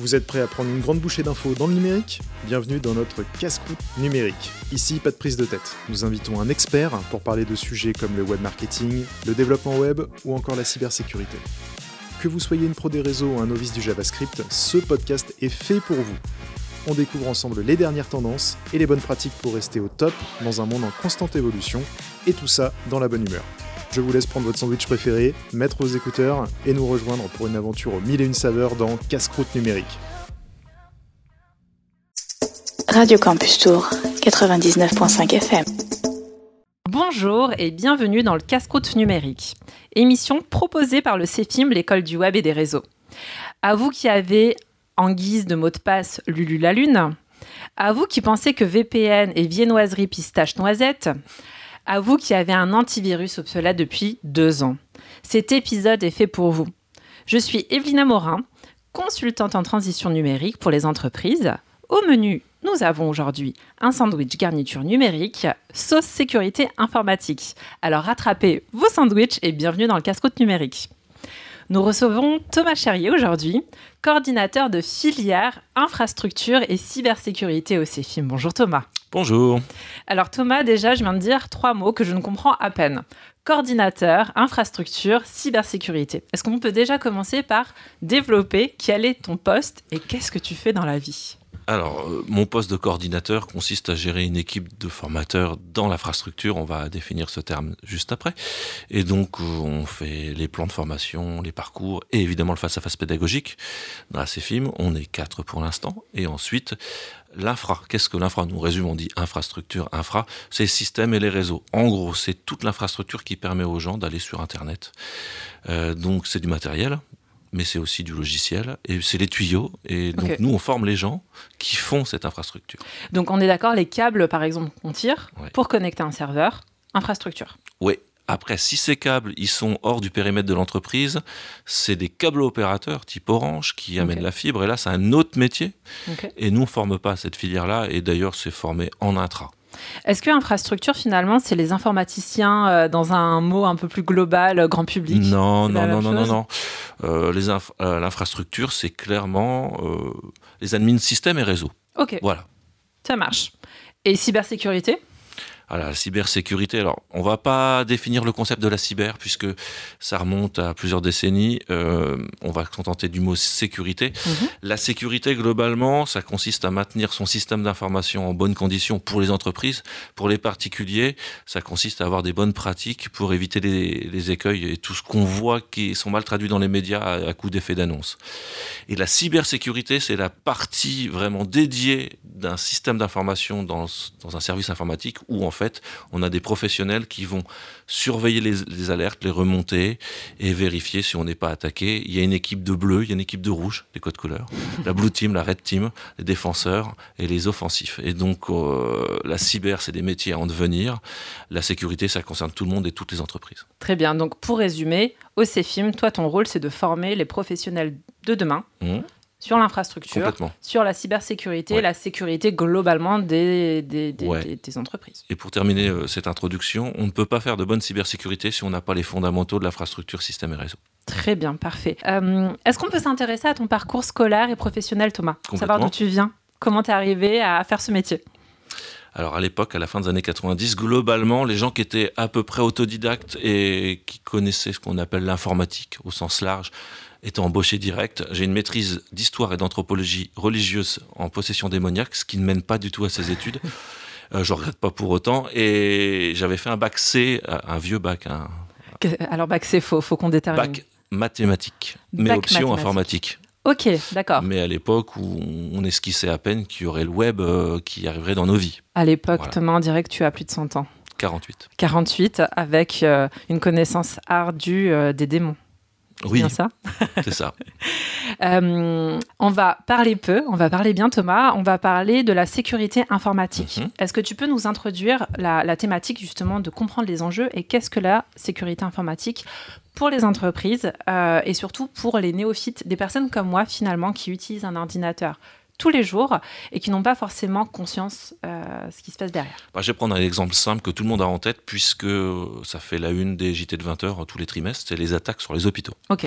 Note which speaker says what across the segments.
Speaker 1: Vous êtes prêts à prendre une grande bouchée d'infos dans le numérique? Bienvenue dans notre casse-croûte numérique. Ici, pas de prise de tête. Nous invitons un expert pour parler de sujets comme le web marketing, le développement web ou encore la cybersécurité. Que vous soyez une pro des réseaux ou un novice du JavaScript, ce podcast est fait pour vous. On découvre ensemble les dernières tendances et les bonnes pratiques pour rester au top dans un monde en constante évolution, et tout ça dans la bonne humeur. Je vous laisse prendre votre sandwich préféré, mettre vos écouteurs et nous rejoindre pour une aventure aux mille et une saveurs dans Casse-Croûte numérique.
Speaker 2: Radio Campus Tour, 99.5 FM.
Speaker 3: Bonjour et bienvenue dans le Casse-Croûte numérique, émission proposée par le CEFIM, l'école du web et des réseaux. À vous qui avez en guise de mot de passe Lulu la Lune, à vous qui pensez que VPN et viennoiserie pistache noisette, à vous qui avez un antivirus obsolète depuis deux ans. Cet épisode est fait pour vous. Je suis Evelina Morin, consultante en transition numérique pour les entreprises. Au menu, nous avons aujourd'hui un sandwich garniture numérique, sauce sécurité informatique. Alors rattrapez vos sandwichs et bienvenue dans le casse-croûte numérique. Nous recevons Thomas Cherrier aujourd'hui, coordinateur de filière infrastructure et cybersécurité au CEFIM. Bonjour Thomas.
Speaker 4: Bonjour.
Speaker 3: Alors Thomas, déjà, je viens de dire trois mots que je ne comprends à peine. Coordinateur, infrastructure, cybersécurité. Est-ce qu'on peut déjà commencer par développer quel est ton poste et qu'est-ce que tu fais dans la vie?
Speaker 4: Alors, euh, mon poste de coordinateur consiste à gérer une équipe de formateurs dans l'infrastructure. On va définir ce terme juste après. Et donc, euh, on fait les plans de formation, les parcours et évidemment le face-à-face pédagogique. Dans la on est quatre pour l'instant. Et ensuite, l'infra. Qu'est-ce que l'infra Nous résume, on dit infrastructure, infra. C'est les systèmes et les réseaux. En gros, c'est toute l'infrastructure qui permet aux gens d'aller sur Internet. Euh, donc, c'est du matériel, mais c'est aussi du logiciel et c'est les tuyaux. Et donc nous, on forme les gens qui font cette infrastructure.
Speaker 3: Donc on est d'accord, les câbles, par exemple, qu'on tire pour connecter un serveur, infrastructure.
Speaker 4: Oui. Après, si ces câbles, ils sont hors du périmètre de l'entreprise, c'est des câbles opérateurs type Orange qui amènent la fibre. Et là, c'est un autre métier. Et nous, on ne forme pas cette filière-là. Et d'ailleurs, c'est formé en intra.
Speaker 3: Est-ce que infrastructure, finalement, c'est les informaticiens euh, dans un mot un peu plus global, euh, grand public
Speaker 4: Non, non, non, non, non, non, euh, L'infrastructure, c'est clairement les admins système et réseau.
Speaker 3: Ok.
Speaker 4: Voilà.
Speaker 3: Ça marche. Et cybersécurité?
Speaker 4: À la cybersécurité. Alors, on va pas définir le concept de la cyber puisque ça remonte à plusieurs décennies. Euh, on va se contenter du mot sécurité. Mhm. La sécurité, globalement, ça consiste à maintenir son système d'information en bonnes conditions pour les entreprises. Pour les particuliers, ça consiste à avoir des bonnes pratiques pour éviter les, écueils et tout ce qu'on voit qui sont mal traduits dans les médias à, coup d'effet d'annonce. Et la cybersécurité, c'est la partie vraiment dédiée d'un système d'information dans, dans un service informatique où en fait fait, on a des professionnels qui vont surveiller les, alertes, les remonter et vérifier si on n'est pas attaqué. Il y a une équipe de bleu, il y a une équipe de rouge, les codes couleurs, la blue team, la red team, les défenseurs et les offensifs. Et donc, euh, la cyber, c'est des métiers en devenir. La sécurité, ça concerne tout le monde et toutes les entreprises.
Speaker 3: Très bien. Donc, pour résumer, au CEFIM, toi, ton rôle, c'est de former les professionnels de demain. Mmh sur l'infrastructure, sur la cybersécurité, la sécurité globalement des, des, des, entreprises.
Speaker 4: Et pour terminer euh, cette introduction, on ne peut pas faire de bonne cybersécurité si on n'a pas les fondamentaux de l'infrastructure, système et réseau.
Speaker 3: Très bien, parfait. Euh, est-ce qu'on peut s'intéresser à ton parcours scolaire et professionnel, Thomas? Savoir d'où tu viens, comment tu es arrivé à faire ce métier?
Speaker 4: Alors à l'époque, à la fin des années 90, globalement, les gens qui étaient à peu près autodidactes et qui connaissaient ce qu'on appelle l'informatique au sens large, étant embauché direct. J'ai une maîtrise d'histoire et d'anthropologie religieuse en possession démoniaque, ce qui ne mène pas du tout à ces études. Euh, je ne regrette pas pour autant. Et j'avais fait un bac C, un vieux bac.
Speaker 3: Alors bac C, faut, faut qu'on détermine.
Speaker 4: Bac mathématique, mais option informatique.
Speaker 3: Ok, d'accord.
Speaker 4: Mais à l'époque où on esquissait à peine qu'il y aurait le web euh, qui arriverait dans nos vies.
Speaker 3: À l'époque, Thomas, on dirait que tu as plus de 100 ans.
Speaker 4: 48.
Speaker 3: 48, avec euh, une connaissance ardue des démons.
Speaker 4: Oui,
Speaker 3: ça.
Speaker 4: c'est ça.
Speaker 3: Euh, on va parler peu, on va parler bien Thomas, on va parler de la sécurité informatique. Mhm. Est-ce que tu peux nous introduire la, thématique justement de comprendre les enjeux et qu'est-ce que la sécurité informatique pour les entreprises euh, et surtout pour les néophytes, des personnes comme moi finalement qui utilisent un ordinateur? Tous les jours et qui n'ont pas forcément conscience euh, ce qui se passe derrière.
Speaker 4: Bah, je vais prendre un exemple simple que tout le monde a en tête puisque ça fait la une des JT de 20 heures tous les trimestres, c'est les attaques sur les hôpitaux.
Speaker 3: Ok.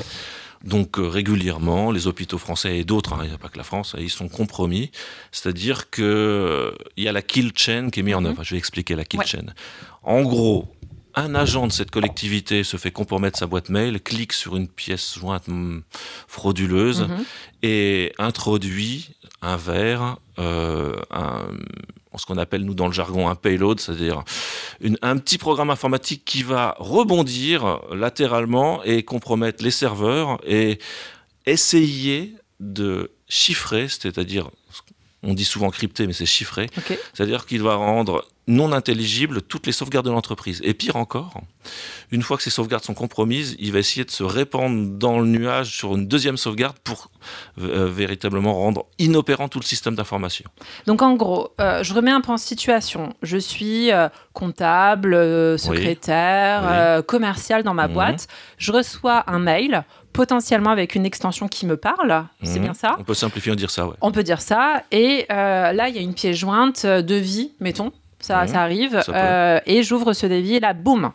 Speaker 4: Donc euh, régulièrement, les hôpitaux français et d'autres, hein, il n'y a pas que la France, ils sont compromis. C'est-à-dire qu'il euh, y a la kill chain qui est mise en
Speaker 3: Mhm.
Speaker 4: œuvre. Je vais expliquer la kill
Speaker 3: Ouais.
Speaker 4: chain. En gros, un agent de cette collectivité se fait compromettre sa boîte mail, clique sur une pièce jointe hmm, frauduleuse
Speaker 3: Mhm.
Speaker 4: et introduit un verre, euh, un- ce qu'on appelle nous dans le jargon un payload, c'est-à-dire un petit programme informatique qui va rebondir latéralement et compromettre les serveurs et essayer de chiffrer, c'est-à-dire on dit souvent crypté, mais c'est chiffré, c'est-à-dire qu'il va rendre non intelligibles toutes les sauvegardes de l'entreprise. Et pire encore, une fois que ces sauvegardes sont compromises, il va essayer de se répandre dans le nuage sur une deuxième sauvegarde pour euh, véritablement rendre inopérant tout le système d'information.
Speaker 3: Donc en gros, euh, je remets un peu en situation. Je suis euh, comptable, secrétaire,
Speaker 4: Oui.
Speaker 3: commercial dans ma
Speaker 4: Mhm.
Speaker 3: boîte. Je reçois un mail, potentiellement avec une extension qui me parle. C'est
Speaker 4: Mhm.
Speaker 3: bien ça?
Speaker 4: On peut simplifier en dire ça, ouais.
Speaker 3: On peut dire ça. Et là, il y a une pièce jointe euh, devis, mettons. Ça, ça arrive.
Speaker 4: Ça.
Speaker 3: Euh, et j'ouvre ce devis et là, boum.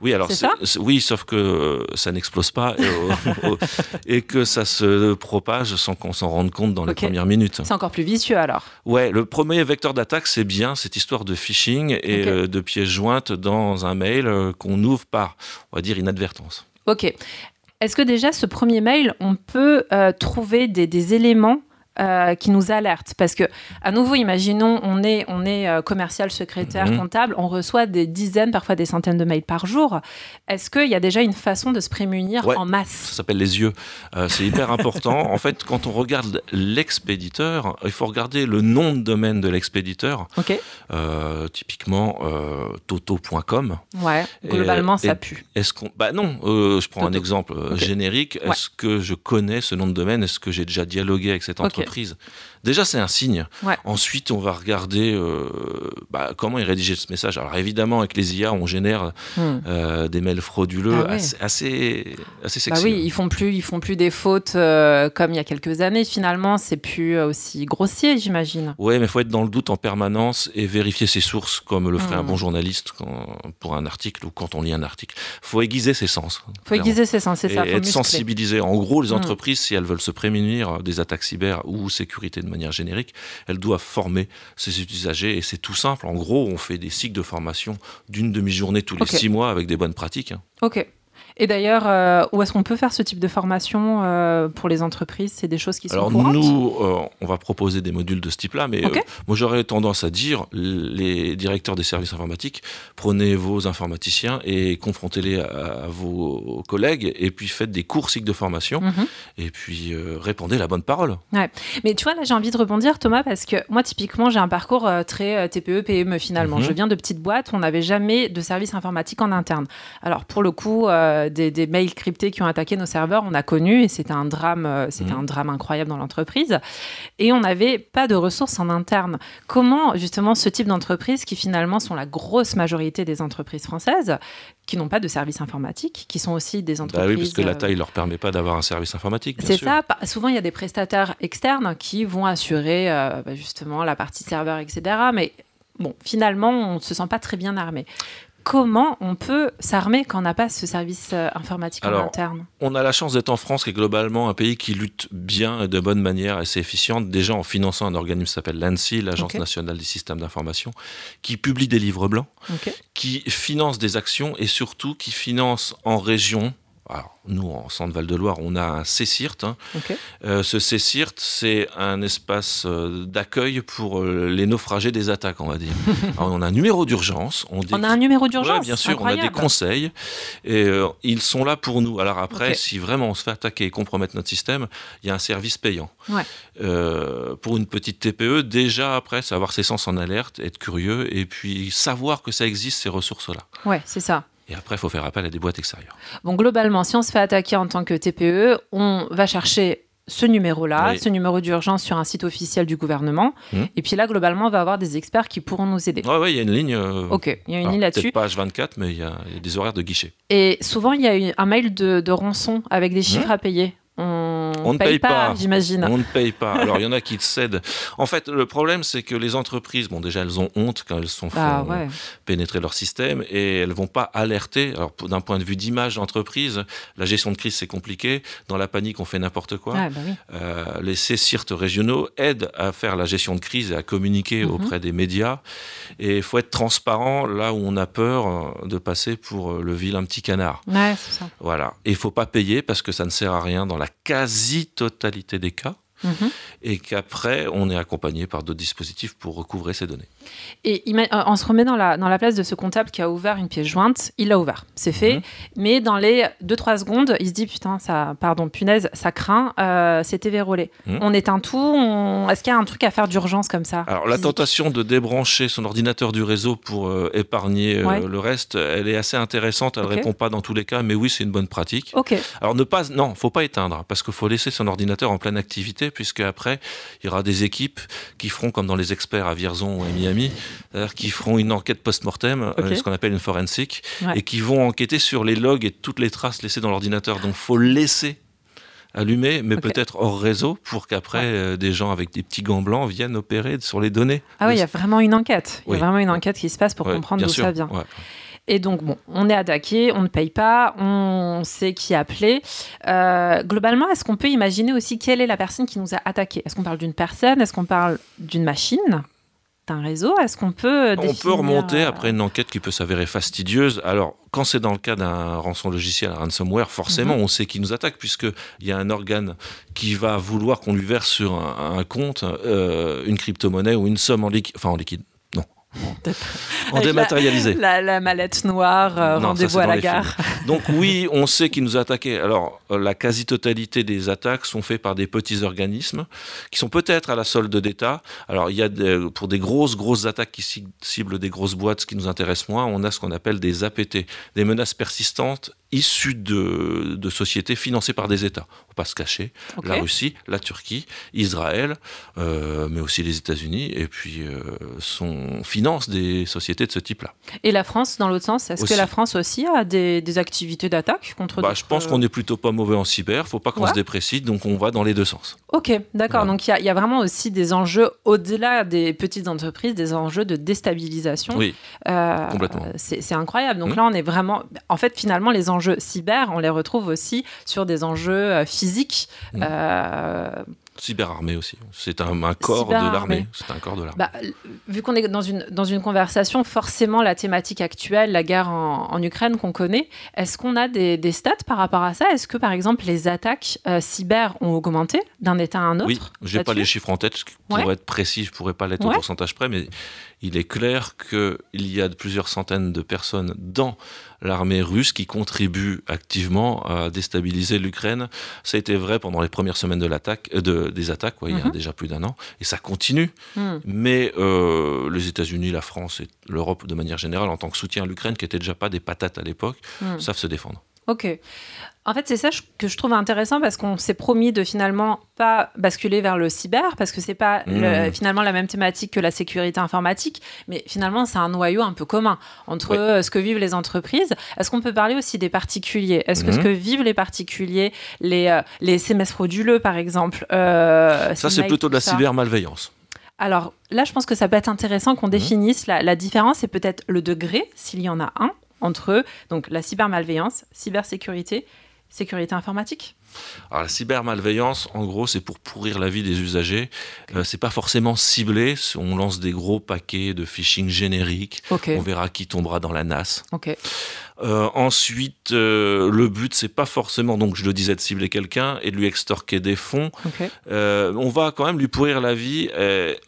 Speaker 4: Oui, alors
Speaker 3: ça
Speaker 4: oui, sauf que euh, ça n'explose pas et, euh, et que ça se propage sans qu'on s'en rende compte dans les premières minutes.
Speaker 3: C'est encore plus vicieux alors.
Speaker 4: Ouais, le premier vecteur d'attaque, c'est bien cette histoire de phishing et euh, de pièces jointes dans un mail qu'on ouvre par, on va dire, inadvertance.
Speaker 3: Ok. Est-ce que déjà, ce premier mail, on peut trouver des, des éléments euh, qui nous alertent Parce que, à nouveau, imaginons, on est, on est euh, commercial, secrétaire,
Speaker 4: Mhm.
Speaker 3: comptable, on reçoit des dizaines, parfois des centaines de mails par jour. Est-ce qu'il y a déjà une façon de se prémunir
Speaker 4: Ouais.
Speaker 3: en
Speaker 4: Ça
Speaker 3: masse
Speaker 4: s'appelle les yeux. Euh, c'est hyper important. en fait, quand on regarde l'expéditeur, il faut regarder le nom de domaine de l'expéditeur.
Speaker 3: Ok
Speaker 4: Euh, typiquement, toto.com.
Speaker 3: Ouais, globalement, ça pue.
Speaker 4: Est-ce qu'on Bah non. je prends un exemple générique.
Speaker 3: Ouais.
Speaker 4: Est-ce que je connais ce nom de domaine? Est-ce que j'ai déjà dialogué avec cette
Speaker 3: Ok.
Speaker 4: Entreprise Déjà, c'est un signe.
Speaker 3: Ouais.
Speaker 4: Ensuite, on va regarder euh, bah, comment est rédigé ce message. Alors évidemment, avec les IA, on génère
Speaker 3: Hmm.
Speaker 4: euh, des mails frauduleux
Speaker 3: Ah ouais.
Speaker 4: assez, assez, assez
Speaker 3: Bah
Speaker 4: sexy.
Speaker 3: oui, ils font plus, ils font plus des fautes euh, comme il y a quelques années. Finalement, c'est plus aussi grossier, j'imagine.
Speaker 4: Ouais, mais il faut être dans le doute en permanence et vérifier ses sources, comme le ferait un
Speaker 3: Hmm.
Speaker 4: bon journaliste quand- pour un article ou quand on lit un article. faut aiguiser ses sens.
Speaker 3: Faut
Speaker 4: clairement.
Speaker 3: aiguiser ses sens, c'est
Speaker 4: et
Speaker 3: ça. Faut
Speaker 4: être
Speaker 3: muscler.
Speaker 4: sensibilisé. En gros, les
Speaker 3: Mm.
Speaker 4: entreprises, si elles veulent se prémunir des attaques cyber ou sécurité de manière générique, elles doivent former ses usagers et c'est tout simple. En gros, on fait des cycles de formation d'une demi-journée tous les six mois avec des bonnes pratiques. hein.
Speaker 3: Ok. Et d'ailleurs, euh, où est-ce qu'on peut faire ce type de formation euh, pour les entreprises? C'est des choses qui sont
Speaker 4: Alors
Speaker 3: courantes?
Speaker 4: nous, euh, on va proposer des modules de ce type-là, mais moi j'aurais tendance à dire, les directeurs des services informatiques, prenez vos informaticiens et confrontez-les à, à vos collègues, et puis faites des cours cycles de formation,
Speaker 3: Mhm.
Speaker 4: et puis répondez la bonne parole.
Speaker 3: Mais tu vois, là, j'ai envie de rebondir, Thomas, parce que moi, typiquement, j'ai un parcours très TPE, PME finalement.
Speaker 4: Mhm.
Speaker 3: Je viens de petites boîtes, on n'avait jamais de service informatique en interne. Alors, pour le coup, euh, des, des mails cryptés qui ont attaqué nos serveurs, on a connu, et c'était un drame, euh, c'était
Speaker 4: Mhm.
Speaker 3: un drame incroyable dans l'entreprise. Et on n'avait pas de ressources en interne. Comment, justement, ce type d'entreprises, qui finalement sont la grosse majorité des entreprises françaises, qui n'ont pas de service informatique, qui sont aussi des
Speaker 4: Bah
Speaker 3: entreprises.
Speaker 4: oui, parce que la taille leur permet pas d'avoir un service informatique.
Speaker 3: c'est ça. Souvent, il y a des prestataires externes qui vont assurer euh, bah, justement la partie serveur, etc. Mais bon, finalement, on ne se sent pas très bien armé. Comment on peut s'armer quand on n'a pas ce service euh, informatique en
Speaker 4: Alors,
Speaker 3: interne
Speaker 4: On a la chance d'être en France, qui est globalement un pays qui lutte bien et de bonne manière, assez efficiente, déjà en finançant un organisme qui s'appelle l'ANSI, l'Agence nationale des systèmes d'information, qui publie des livres blancs, qui finance des actions et surtout qui finance en région. Alors, nous, en Centre Val-de-Loire, on a un CECIRT. hein. Euh, ce CECIRT, c'est un espace euh, d'accueil pour euh, les naufragés des attaques, on va dire. Alors, on a un numéro d'urgence. On,
Speaker 3: On a un numéro d'urgence?
Speaker 4: Ouais, bien sûr, on a des conseils et ils sont là pour nous. Alors après, si vraiment on se fait attaquer et compromettre notre système, il y a un service payant.
Speaker 3: Ouais.
Speaker 4: Pour une petite TPE, déjà après, c'est avoir ses sens en alerte, être curieux et puis savoir que ça existe ces ressources-là.
Speaker 3: Ouais, c'est ça.
Speaker 4: Et après, il faut faire appel à des boîtes extérieures.
Speaker 3: Bon, globalement, si on se fait attaquer en tant que TPE, on va chercher ce numéro-là,
Speaker 4: Oui.
Speaker 3: ce numéro d'urgence sur un site officiel du gouvernement.
Speaker 4: Mhm.
Speaker 3: Et puis là, globalement, on va avoir des experts qui pourront nous aider.
Speaker 4: Ouais, il y a une ligne. euh,
Speaker 3: Ok, il y a une
Speaker 4: alors,
Speaker 3: ligne là-dessus.
Speaker 4: Pas H24, mais il y, a il y a des horaires de guichet.
Speaker 3: Et souvent, il y a un mail de, de rançon avec des chiffres
Speaker 4: Mhm.
Speaker 3: à payer. On, ne paye, pas, j'imagine.
Speaker 4: On ne paye pas. Alors il y en a qui cèdent. En fait, le problème, c'est que les entreprises, bon, déjà, elles ont honte quand elles sont
Speaker 3: Ah,
Speaker 4: font
Speaker 3: ouais.
Speaker 4: pénétrer leur système et elles vont pas alerter. Alors d'un point de vue d'image d'entreprise, la gestion de crise c'est compliqué. Dans la panique, on fait n'importe quoi.
Speaker 3: Ouais, bah oui.
Speaker 4: Euh, les CSIRT régionaux aident à faire la gestion de crise et à communiquer
Speaker 3: Mhm.
Speaker 4: auprès des médias. Et il faut être transparent là où on a peur euh, de passer pour euh, le vilain petit canard.
Speaker 3: Ouais, c'est ça.
Speaker 4: Voilà. Et il faut pas payer parce que ça ne sert à rien dans la quasi-totalité des cas.
Speaker 3: Mhm.
Speaker 4: Et qu'après, on est accompagné par d'autres dispositifs pour recouvrer ces données.
Speaker 3: Et euh, on se remet dans la, dans la place de ce comptable qui a ouvert une pièce jointe. Il l'a ouvert, c'est fait.
Speaker 4: Mhm.
Speaker 3: Mais dans les 2-3 secondes, il se dit Putain, ça, pardon, punaise, ça craint, euh, c'était verrouillé.
Speaker 4: Mhm.
Speaker 3: On éteint tout. on- Est-ce qu'il y a un truc à faire d'urgence comme ça?
Speaker 4: Alors la tentation de débrancher son ordinateur du réseau pour euh, épargner euh,
Speaker 3: Ouais.
Speaker 4: le reste, elle est assez intéressante. Elle
Speaker 3: Ok.
Speaker 4: répond pas dans tous les cas, mais oui, c'est une bonne pratique.
Speaker 3: Ok,
Speaker 4: Alors ne pas, non, faut pas éteindre parce qu'il faut laisser son ordinateur en pleine activité, puisque après il y aura des équipes qui feront comme dans les experts à Vierzon et Miami, c'est-à-dire qui feront une enquête post-mortem, euh, ce qu'on appelle une forensic,
Speaker 3: Ouais.
Speaker 4: et qui vont enquêter sur les logs et toutes les traces laissées dans l'ordinateur. Donc faut laisser allumé, mais peut-être hors réseau, pour qu'après euh, des gens avec des petits gants blancs viennent opérer sur les données.
Speaker 3: Ah oui, il y a vraiment une enquête. Il y a vraiment une enquête qui se passe pour
Speaker 4: Ouais,
Speaker 3: comprendre d'où ça vient.
Speaker 4: ouais.
Speaker 3: Et donc, bon, on est attaqué, on ne paye pas, on sait qui appeler. Euh, globalement, est-ce qu'on peut imaginer aussi quelle est la personne qui nous a attaqué? Est-ce qu'on parle d'une personne? Est-ce qu'on parle d'une machine? D'un réseau? Est-ce qu'on peut.
Speaker 4: On peut remonter
Speaker 3: euh,
Speaker 4: après une enquête qui peut s'avérer fastidieuse. Alors, quand c'est dans le cas d'un rançon logiciel, un ransomware, forcément,
Speaker 3: Mhm.
Speaker 4: on sait qui nous attaque, puisqu'il y a un organe qui va vouloir qu'on lui verse sur un, un compte euh, une crypto-monnaie ou une somme en liquide. Enfin, en liquide. En
Speaker 3: la-
Speaker 4: dématérialisé.
Speaker 3: La, la mallette noire, euh, rendez-vous à la gare.
Speaker 4: Donc oui, on sait qui nous a attaqué. Alors euh, la quasi-totalité des attaques sont faites par des petits organismes qui sont peut-être à la solde d'État. Alors il y a des- pour des grosses grosses attaques qui ci- ciblent des grosses boîtes, ce qui nous intéresse moins, on a ce qu'on appelle des APT, des menaces persistantes issues de, de sociétés financées par des États. On va pas se cacher. La Russie, la Turquie, Israël, euh, mais aussi les États-Unis, et puis euh, sont, financent des sociétés de ce type-là.
Speaker 3: Et la France, dans l'autre sens, est-ce que la France aussi a des, des activités d'attaque contre
Speaker 4: Bah, je pense qu'on est plutôt pas mauvais en cyber, faut pas qu'on
Speaker 3: Ouais.
Speaker 4: se déprécite, donc on va dans les deux sens.
Speaker 3: Ok, d'accord.
Speaker 4: Voilà.
Speaker 3: Donc il y, a- il y a vraiment aussi des enjeux au-delà des petites entreprises, des enjeux de déstabilisation.
Speaker 4: Oui,
Speaker 3: Euh,
Speaker 4: Complètement.
Speaker 3: C'est incroyable. Donc
Speaker 4: Mhm.
Speaker 3: là, on est vraiment. En fait, finalement, les enjeux cyber, on les retrouve aussi sur des enjeux euh, physiques.
Speaker 4: Mhm.
Speaker 3: Euh,
Speaker 4: cyberarmée aussi. C'est un, un corps de l'armée. C'est un corps de l'armée.
Speaker 3: bah, vu qu'on est dans une, dans une conversation, forcément, la thématique actuelle, la guerre en, en Ukraine qu'on connaît, est-ce qu'on a des, des stats par rapport à ça? Est-ce que, par exemple, les attaques euh, cyber ont augmenté d'un État à un autre
Speaker 4: oui, j'ai pas
Speaker 3: là-dessus?
Speaker 4: les chiffres en tête. Pour
Speaker 3: Ouais.
Speaker 4: être précis, je pourrais pas l'être au pourcentage près, mais il est clair qu'il y a plusieurs centaines de personnes dans l'armée russe qui contribuent activement à déstabiliser l'Ukraine. Ça a été vrai pendant les premières semaines de l'attaque, euh, de, des attaques, ouais, il y a
Speaker 3: Mhm.
Speaker 4: déjà plus d'un an, et ça continue.
Speaker 3: Hmm.
Speaker 4: Mais euh, les États-Unis, la France et l'Europe de manière générale, en tant que soutien à l'Ukraine, qui était déjà pas des patates à l'époque,
Speaker 3: Hmm.
Speaker 4: savent se défendre.
Speaker 3: Ok. En fait, c'est ça que je trouve intéressant parce qu'on s'est promis de finalement pas basculer vers le cyber parce que c'est pas le-
Speaker 4: Mmh.
Speaker 3: finalement la même thématique que la sécurité informatique, mais finalement c'est un noyau un peu commun entre ce que vivent les entreprises. Est-ce qu'on peut parler aussi des particuliers? Est-ce que ce
Speaker 4: Mhm.
Speaker 3: que vivent les particuliers, les, euh, les SMS frauduleux par exemple euh,
Speaker 4: Ça, c'est plutôt de la
Speaker 3: tout ça?
Speaker 4: cybermalveillance.
Speaker 3: Alors là, je pense que ça peut être intéressant qu'on définisse la, la différence et peut-être le degré, s'il y en a un, entre donc la cybermalveillance, cybersécurité, sécurité informatique.
Speaker 4: Alors la cybermalveillance, en gros, c'est pour pourrir la vie des usagers. Euh, c'est pas forcément ciblé. On lance des gros paquets de phishing génériques.
Speaker 3: Ok.
Speaker 4: On verra qui tombera dans la nasse. Euh, ensuite, euh, le but, c'est pas forcément, donc je le disais, de cibler quelqu'un et de lui extorquer des fonds. Euh, on va quand même lui pourrir la vie.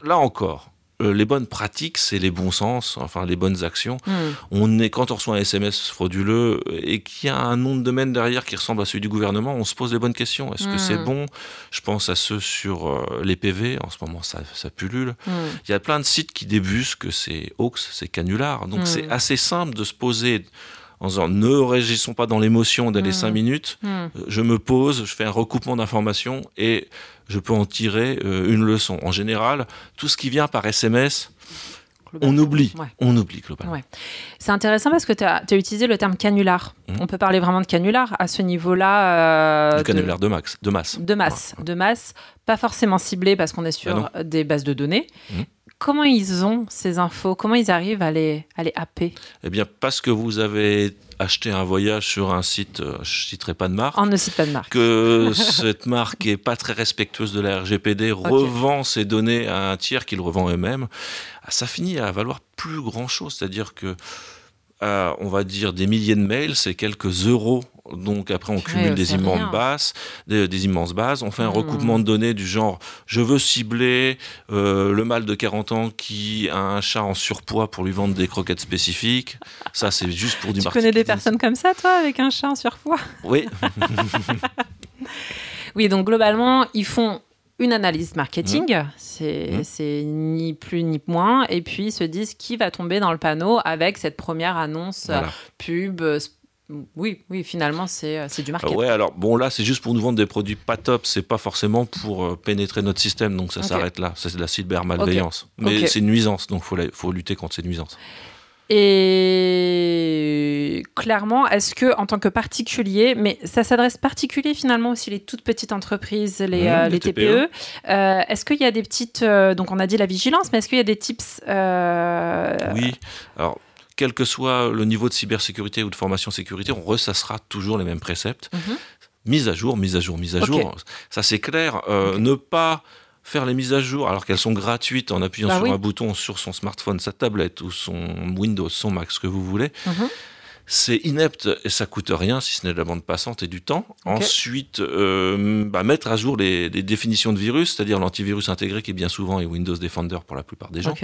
Speaker 4: Là encore, les bonnes pratiques, c'est les bons sens, enfin les bonnes actions.
Speaker 3: Hmm.
Speaker 4: On est quand on reçoit un SMS frauduleux et qu'il y a un nom de domaine derrière qui ressemble à celui du gouvernement, on se pose les bonnes questions. Est-ce que c'est bon? Je pense à ceux sur euh, les PV. En ce moment, ça, ça pullule.
Speaker 3: Hmm.
Speaker 4: Il y a plein de sites qui débusquent que c'est hoax, c'est canular. Donc c'est assez simple de se poser en disant ne réagissons pas dans l'émotion d'aller
Speaker 3: Mm.
Speaker 4: cinq minutes.
Speaker 3: Hmm.
Speaker 4: Euh, Je me pose, je fais un recoupement d'informations et je peux en tirer euh, une leçon. En général, tout ce qui vient par SMS. On oublie,
Speaker 3: Ouais.
Speaker 4: on oublie globalement.
Speaker 3: Ouais. C'est intéressant parce que tu as, utilisé le terme canular.
Speaker 4: Mhm.
Speaker 3: On peut parler vraiment de canular à ce niveau-là. euh, de-
Speaker 4: canular de, max, de masse.
Speaker 3: de masse,
Speaker 4: Ouais.
Speaker 3: de masse, pas forcément ciblé parce qu'on est sur
Speaker 4: Ah
Speaker 3: des bases de données.
Speaker 4: Mhm.
Speaker 3: Comment ils ont ces infos? Comment ils arrivent à les, à les happer?
Speaker 4: Eh bien, parce que vous avez acheté un voyage sur un site, euh, je citerai pas de marque,
Speaker 3: On ne cite pas de marque.
Speaker 4: que cette marque est pas très respectueuse de la RGPD, revend ses données à un tiers qui le revend eux-mêmes, ah, ça finit à valoir plus grand-chose. C'est-à-dire que, euh, on va dire, des milliers de mails, c'est quelques euros. Donc après, on cumule
Speaker 3: Ouais,
Speaker 4: des immenses
Speaker 3: rien.
Speaker 4: bases, des, des immenses bases. On fait un
Speaker 3: Hmm.
Speaker 4: recoupement de données du genre, je veux cibler euh, le mâle de 40 ans qui a un chat en surpoids pour lui vendre des croquettes spécifiques. Ça, c'est juste pour du
Speaker 3: Tu
Speaker 4: marketing.
Speaker 3: connais des personnes comme ça, toi, avec un chat en surpoids?
Speaker 4: Oui,
Speaker 3: Oui, donc globalement, ils font une analyse marketing,
Speaker 4: Mmh.
Speaker 3: c'est
Speaker 4: Mhm.
Speaker 3: c'est ni plus ni moins, et puis ils se disent qui va tomber dans le panneau avec cette première annonce
Speaker 4: voilà.
Speaker 3: pub. Oui, oui, finalement, c'est euh, du marketing.
Speaker 4: ouais, alors bon, là, c'est juste pour nous vendre des produits pas top, c'est pas forcément pour euh, pénétrer notre système, donc ça s'arrête là. C'est de la cybermalveillance. Mais
Speaker 3: Ok.
Speaker 4: c'est une nuisance, donc faut, la- faut lutter contre ces nuisances.
Speaker 3: Et clairement, est-ce que en tant que particulier, mais ça s'adresse particulier finalement aussi les toutes petites entreprises, les,
Speaker 4: Mmh,
Speaker 3: euh,
Speaker 4: les
Speaker 3: TPE. euh, est-ce qu'il y a des petites, euh, donc on a dit la vigilance, mais est-ce qu'il y a des tips
Speaker 4: Oui, alors quel que soit le niveau de cybersécurité ou de formation sécurité, on ressassera toujours les mêmes préceptes.
Speaker 3: Mhm.
Speaker 4: Mise à jour, mise à jour, mise à jour. Ça, c'est clair. Euh. Ne pas faire les mises à jour alors qu'elles sont gratuites en appuyant
Speaker 3: Bah
Speaker 4: sur
Speaker 3: oui.
Speaker 4: un bouton sur son smartphone, sa tablette ou son Windows, son Mac, ce que vous voulez.
Speaker 3: Mhm.
Speaker 4: C'est inepte et ça coûte rien si ce n'est de la bande passante et du temps. Ensuite, euh, bah, mettre à jour les, les définitions de virus, c'est-à-dire l'antivirus intégré qui bien souvent est Windows Defender pour la plupart des gens.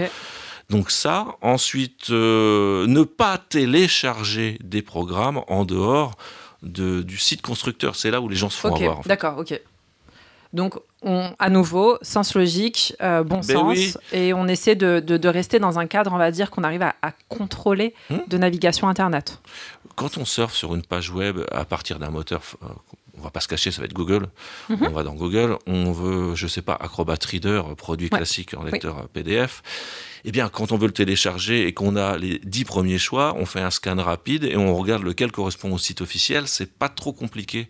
Speaker 4: Donc ça, ensuite, euh, ne pas télécharger des programmes en dehors de- du site constructeur. C'est là où les gens se font avoir. en fait.
Speaker 3: d'accord, ok. Donc, on, à nouveau, sens logique, euh, bon
Speaker 4: Ben
Speaker 3: sens,
Speaker 4: oui.
Speaker 3: et on essaie de, de- de rester dans un cadre, on va dire, qu'on arrive à, à contrôler
Speaker 4: Hmm.
Speaker 3: de navigation Internet.
Speaker 4: Quand on surfe sur une page web à partir d'un moteur, euh, on va pas se cacher, ça va être Google.
Speaker 3: Mhm.
Speaker 4: On va dans Google, on veut, je sais pas, Acrobat Reader, produit
Speaker 3: Ouais.
Speaker 4: classique en lecteur PDF. Eh bien, quand on veut le télécharger et qu'on a les dix premiers choix, on fait un scan rapide et on regarde lequel correspond au site officiel. C'est pas trop compliqué.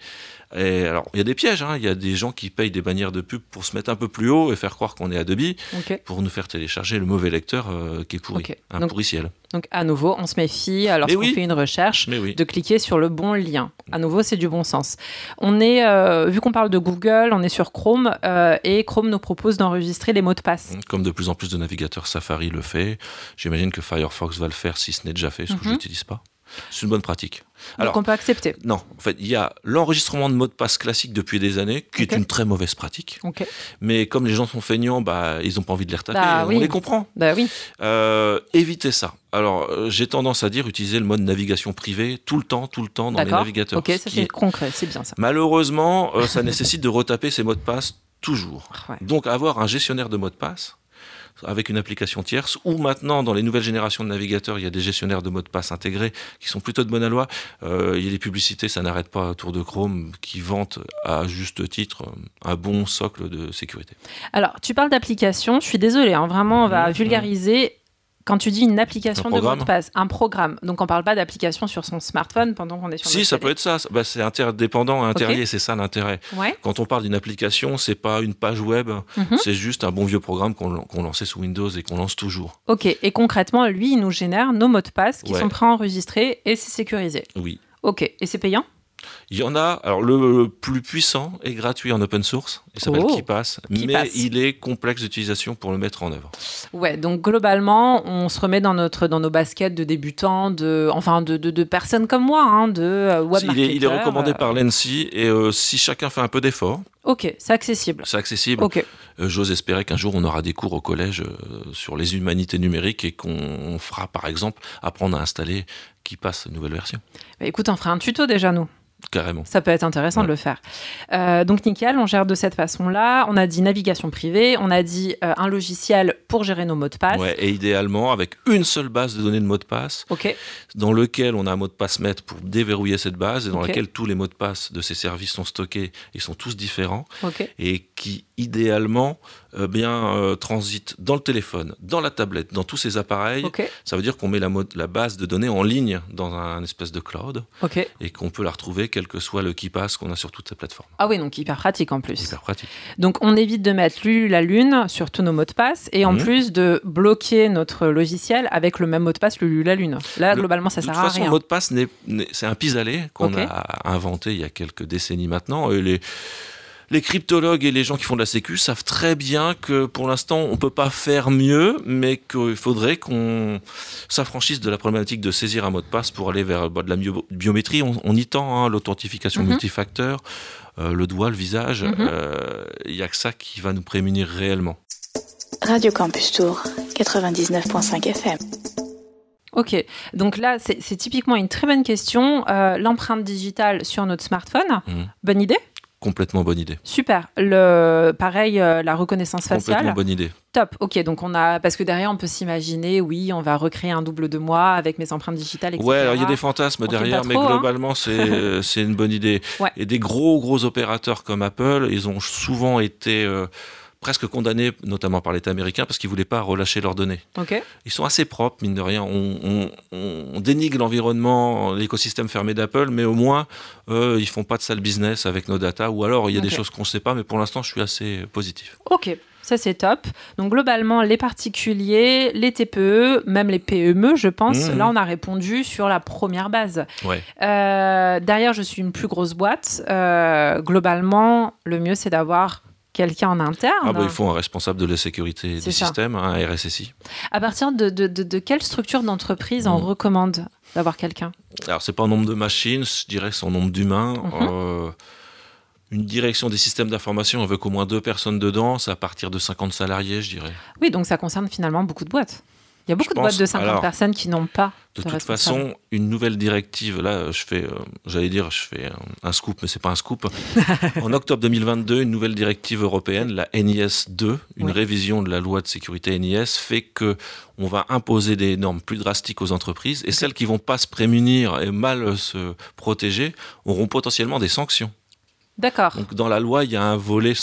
Speaker 4: Et alors, il y a des pièges. hein. Il y a des gens qui payent des bannières de pub pour se mettre un peu plus haut et faire croire qu'on est Adobe
Speaker 3: Ok.
Speaker 4: pour nous faire télécharger le mauvais lecteur euh, qui est pourri, un
Speaker 3: Donc-
Speaker 4: pourriciel.
Speaker 3: Donc, à nouveau, on se méfie, lorsqu'on
Speaker 4: oui.
Speaker 3: fait une recherche,
Speaker 4: oui.
Speaker 3: de cliquer sur le bon lien. À nouveau, c'est du bon sens. On est, euh, vu qu'on parle de Google, on est sur Chrome, euh, et Chrome nous propose d'enregistrer les mots de passe.
Speaker 4: Comme de plus en plus de navigateurs Safari le fait, j'imagine que Firefox va le faire si ce n'est déjà fait, ce que je
Speaker 3: Mhm.
Speaker 4: n'utilise pas. C'est une bonne pratique. Alors,
Speaker 3: Donc, on peut accepter.
Speaker 4: non, en fait, il y a l'enregistrement de mots de passe classique depuis des années, qui est une très mauvaise pratique. Mais comme les gens sont feignants, bah, ils n'ont pas envie de les retaper.
Speaker 3: Bah
Speaker 4: on
Speaker 3: oui.
Speaker 4: les comprend.
Speaker 3: Bah oui.
Speaker 4: Euh, évitez ça. Alors, euh, j'ai tendance à dire utiliser le mode navigation privée tout le temps, tout le temps dans les navigateurs.
Speaker 3: Ok, ça c'est
Speaker 4: est-
Speaker 3: concret, c'est bien ça.
Speaker 4: Malheureusement, euh, ça nécessite de retaper ces mots de passe toujours.
Speaker 3: Ouais.
Speaker 4: Donc avoir un gestionnaire de mots de passe avec une application tierce, ou maintenant dans les nouvelles générations de navigateurs, il y a des gestionnaires de mots de passe intégrés qui sont plutôt de bonne loi. Euh, il y a des publicités, ça n'arrête pas autour de Chrome, qui vantent à juste titre euh, un bon socle de sécurité.
Speaker 3: Alors, tu parles d'application, je suis désolée, hein, vraiment, on va
Speaker 4: Mhm.
Speaker 3: vulgariser. Quand tu dis une application de mot de passe, un programme, donc on parle pas d'application sur son smartphone pendant qu'on est sur
Speaker 4: Si, ça
Speaker 3: télé.
Speaker 4: peut être ça. Bah, c'est interdépendant interlié, c'est ça l'intérêt.
Speaker 3: Ouais.
Speaker 4: Quand on parle d'une application, c'est pas une page web,
Speaker 3: Mhm.
Speaker 4: c'est juste un bon vieux programme qu'on qu'on lançait sous Windows et qu'on lance toujours.
Speaker 3: Ok, et concrètement, lui, il nous génère nos mots de passe qui
Speaker 4: Ouais.
Speaker 3: sont préenregistrés et c'est sécurisé.
Speaker 4: Oui.
Speaker 3: Ok, et c'est payant?
Speaker 4: Il y en a, alors le plus puissant est gratuit en open source, il s'appelle
Speaker 3: Oh,
Speaker 4: KeePass, mais il est complexe d'utilisation pour le mettre en œuvre.
Speaker 3: Ouais, donc globalement, on se remet dans, notre, dans nos baskets de débutants, de, enfin de, de, de personnes comme moi, hein, de euh, web
Speaker 4: il, est, il est recommandé
Speaker 3: euh,
Speaker 4: par l'ENSI et euh, si chacun fait un peu d'effort,
Speaker 3: Ok, c'est accessible.
Speaker 4: c'est accessible.
Speaker 3: Ok,
Speaker 4: Euh, J'ose espérer qu'un jour on aura des cours au collège euh, sur les humanités numériques et qu'on fera par exemple apprendre à installer KeePass, une nouvelle version,
Speaker 3: Bah, écoute, on fera un tuto déjà, nous.
Speaker 4: Carrément.
Speaker 3: Ça peut être intéressant
Speaker 4: Ouais.
Speaker 3: de le faire. Euh, donc nickel, on gère de cette façon-là. On a dit navigation privée, on a dit euh, un logiciel pour gérer nos mots de passe.
Speaker 4: Ouais, et idéalement avec une seule base de données de mots de passe,
Speaker 3: Ok.
Speaker 4: dans lequel on a un mot de passe maître pour déverrouiller cette base, et dans
Speaker 3: Ok.
Speaker 4: laquelle tous les mots de passe de ces services sont stockés, ils sont tous différents,
Speaker 3: Ok.
Speaker 4: et qui idéalement euh, bien euh, transitent dans le téléphone, dans la tablette, dans tous ces appareils. Ça veut dire qu'on met la, mo- la base de données en ligne dans un espèce de cloud et qu'on peut la retrouver quel que soit le qui passe qu'on a sur toutes ces plateformes.
Speaker 3: Ah oui, donc hyper pratique en plus.
Speaker 4: Hyper pratique.
Speaker 3: Donc on évite de mettre la lune sur tous nos mots de passe et en
Speaker 4: Mhm.
Speaker 3: plus de bloquer notre logiciel avec le même mot de passe Lulu la lune. Là,
Speaker 4: Le-
Speaker 3: globalement, ça
Speaker 4: de
Speaker 3: sert
Speaker 4: toute
Speaker 3: à
Speaker 4: façon,
Speaker 3: rien.
Speaker 4: le mot de passe, n'est- n'est- c'est un pis-aller qu'on a inventé il y a quelques décennies maintenant. Et les, les cryptologues et les gens qui font de la sécu savent très bien que pour l'instant, on peut pas faire mieux, mais qu'il faudrait qu'on s'affranchisse de la problématique de saisir un mot de passe pour aller vers bah, de la bio- biométrie. On, on y tend, hein, l'authentification
Speaker 3: Mhm.
Speaker 4: multifacteur, euh, le doigt, le visage.
Speaker 3: Mhm.
Speaker 4: euh, Il y a que ça qui va nous prémunir réellement.
Speaker 2: Radio Campus Tour, 99.5 FM.
Speaker 3: Ok, donc là, c'est typiquement une très bonne question. Euh, L'empreinte digitale sur notre smartphone,
Speaker 4: Mhm.
Speaker 3: bonne idée?
Speaker 4: Complètement bonne idée.
Speaker 3: Super. Le, pareil, euh, la reconnaissance
Speaker 4: Complètement
Speaker 3: faciale.
Speaker 4: bonne idée.
Speaker 3: Top. Ok, donc on a. Parce que derrière, on peut s'imaginer, oui, on va recréer un double de moi avec mes empreintes digitales, etc.
Speaker 4: Ouais, alors il y a des fantasmes
Speaker 3: On
Speaker 4: derrière, mais
Speaker 3: hein.
Speaker 4: globalement, c'est euh, c'est une bonne idée.
Speaker 3: Ouais.
Speaker 4: Et des gros, gros opérateurs comme Apple, ils ont souvent été euh, presque condamnés, notamment par l'État américain, parce qu'ils voulaient pas relâcher leurs données. Ils sont assez propres, mine de rien. On, on- on dénigre l'environnement, l'écosystème fermé d'Apple, mais au moins, euh, ils font pas de sale business avec nos data. Ou alors, il y a des choses qu'on sait pas, mais pour l'instant, je suis assez positif.
Speaker 3: Ok, ça c'est top. Donc globalement, les particuliers, les TPE, même les PME, je pense,
Speaker 4: Mhm.
Speaker 3: là on a répondu sur la première base.
Speaker 4: Ouais.
Speaker 3: Euh, derrière, je suis une plus grosse boîte. Euh, globalement, le mieux c'est d'avoir quelqu'un en interne.
Speaker 4: Ah bah, il faut un responsable de la sécurité du
Speaker 3: ça.
Speaker 4: système, un RSSI.
Speaker 3: À partir de, de, de- de quelle structure d'entreprise on
Speaker 4: Mhm.
Speaker 3: recommande d'avoir quelqu'un?
Speaker 4: Alors, c'est pas en nombre de machines, je dirais c'est en nombre d'humains.
Speaker 3: Mhm.
Speaker 4: Euh, une direction des systèmes d'information, on veut qu'au moins deux personnes dedans, c'est à partir de 50 salariés, je dirais.
Speaker 3: Oui, donc ça concerne finalement beaucoup de boîtes. Il y a beaucoup de
Speaker 4: pense-
Speaker 3: boîtes de 50
Speaker 4: alors,
Speaker 3: personnes qui n'ont pas
Speaker 4: De
Speaker 3: de,
Speaker 4: toute façon, une nouvelle directive, là, je fais, euh, j'allais dire, je fais un, un scoop, mais c'est pas un scoop. en octobre 2022, une nouvelle directive européenne, la NIS 2, une
Speaker 3: Oui.
Speaker 4: révision de la loi de sécurité NIS, fait que on va imposer des normes plus drastiques aux entreprises et celles qui vont pas se prémunir et mal se protéger auront potentiellement des sanctions.
Speaker 3: D'accord.
Speaker 4: Donc dans la loi, il y a un volet